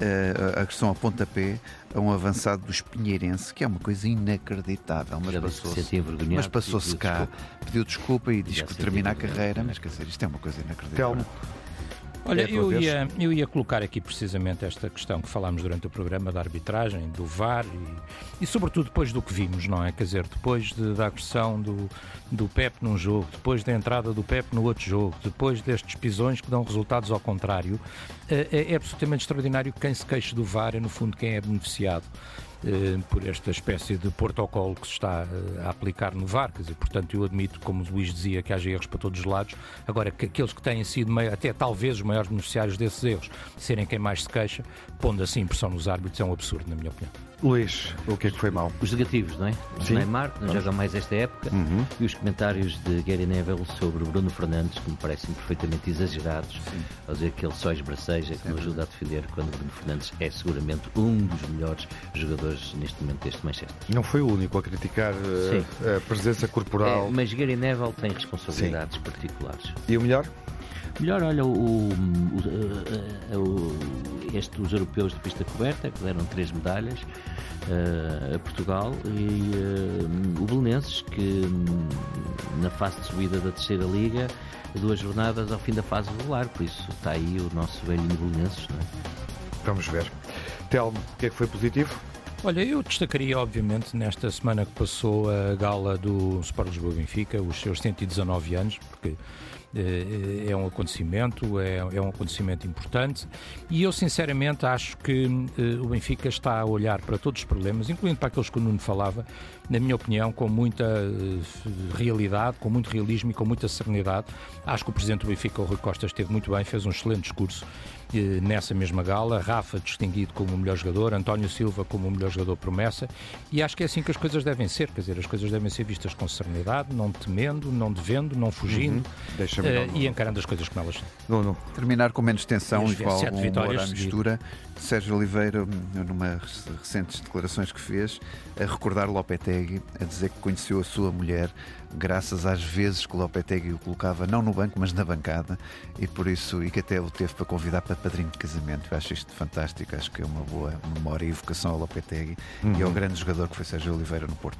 [SPEAKER 3] uh, agressão a pontapé a um avançado do Espinheirense, que é uma coisa inacreditável. Mas passou-se mas passou-se cá, desculpa. pediu desculpa e diz que termina a carreira, mas quer dizer, isto é uma coisa inacreditável. Telmo.
[SPEAKER 2] Olha, é eu ia, eu ia colocar aqui precisamente esta questão que falámos durante o programa da arbitragem, do VAR e, e sobretudo depois do que vimos, não é? Quer dizer, depois de, da agressão do, do Pep num jogo, depois da entrada do Pep no outro jogo, depois destes pisões que dão resultados ao contrário, é, é absolutamente extraordinário que quem se queixa do VAR é, no fundo, quem é beneficiado. Eh, por esta espécie de protocolo que se está eh, a aplicar no VAR. Quer dizer, portanto, eu admito, como o Luís dizia, que haja erros para todos os lados. Agora, que aqueles que têm sido até talvez os maiores beneficiários desses erros serem quem mais se queixa, pondo assim pressão nos árbitros, é um absurdo, na minha opinião.
[SPEAKER 1] Luís, o que é que foi mal?
[SPEAKER 4] Os negativos, não é? O Sim. Neymar, que não joga mais esta época, uhum. e os comentários de Gary Neville sobre Bruno Fernandes, que me parecem perfeitamente exagerados, Sim. ao dizer que ele só esbraceja, que não ajuda a defender, quando Bruno Fernandes é seguramente um dos melhores jogadores neste momento deste Manchester.
[SPEAKER 1] Não foi o único a criticar uh, a presença corporal.
[SPEAKER 4] É, mas Gary Neville tem responsabilidades Sim. particulares.
[SPEAKER 1] E o melhor?
[SPEAKER 4] Melhor, olha, o, o, o, este, os europeus de pista coberta, que deram três medalhas uh, a Portugal, e uh, o Belenenses, que um, na fase de subida da terceira liga, duas jornadas ao fim da fase regular, por isso está aí o nosso velhinho Belenenses, não é?
[SPEAKER 1] Vamos ver. Telmo, o que é que foi positivo?
[SPEAKER 2] Olha, eu destacaria, obviamente, nesta semana que passou a gala do Sport Lisboa Benfica, os seus 119 anos, porque eh, é um acontecimento, é, é, um acontecimento importante e eu sinceramente acho que uh, o Benfica está a olhar para todos os problemas, incluindo para aqueles que o Nuno falava, na minha opinião, com muita realidade, com muito realismo e com muita serenidade. Acho que o Presidente do Benfica, o Rui Costa, esteve muito bem, fez um excelente discurso nessa mesma gala, Rafa distinguido como o melhor jogador, António Silva como o melhor jogador promessa, e acho que é assim que as coisas devem ser, quer dizer, as coisas devem ser vistas com serenidade, não temendo, não devendo, não fugindo uhum. uh, e encarando as coisas como elas são.
[SPEAKER 3] Não, não. Terminar com menos tensão e igual um humor à mistura. Sérgio Oliveira, numa recentes declarações que fez, a recordar Lopetegui, a dizer que conheceu a sua mulher graças às vezes que o Lopetegui o colocava não no banco, mas na bancada, e por isso, e que até o teve para convidar para padrinho de casamento. Eu acho isto fantástico, acho que é uma boa memória e evocação ao Lopetegui uhum. e ao grande jogador que foi Sérgio Oliveira no Porto.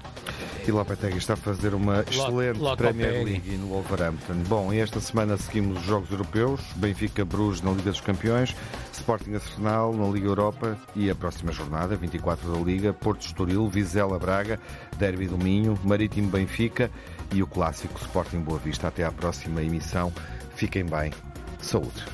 [SPEAKER 1] E Lopetegui está a fazer uma excelente Premier League no Wolverhampton. Bom, e esta semana seguimos os Jogos Europeus, Benfica Bruges na Liga dos Campeões, Sporting Arsenal na Liga Europa e a próxima jornada, 24 da Liga, Porto Estoril, Vizela Braga, Derby do Minho, Marítimo Benfica e o clássico Sporting Boa Vista. Até à próxima emissão. Fiquem bem. Saúde.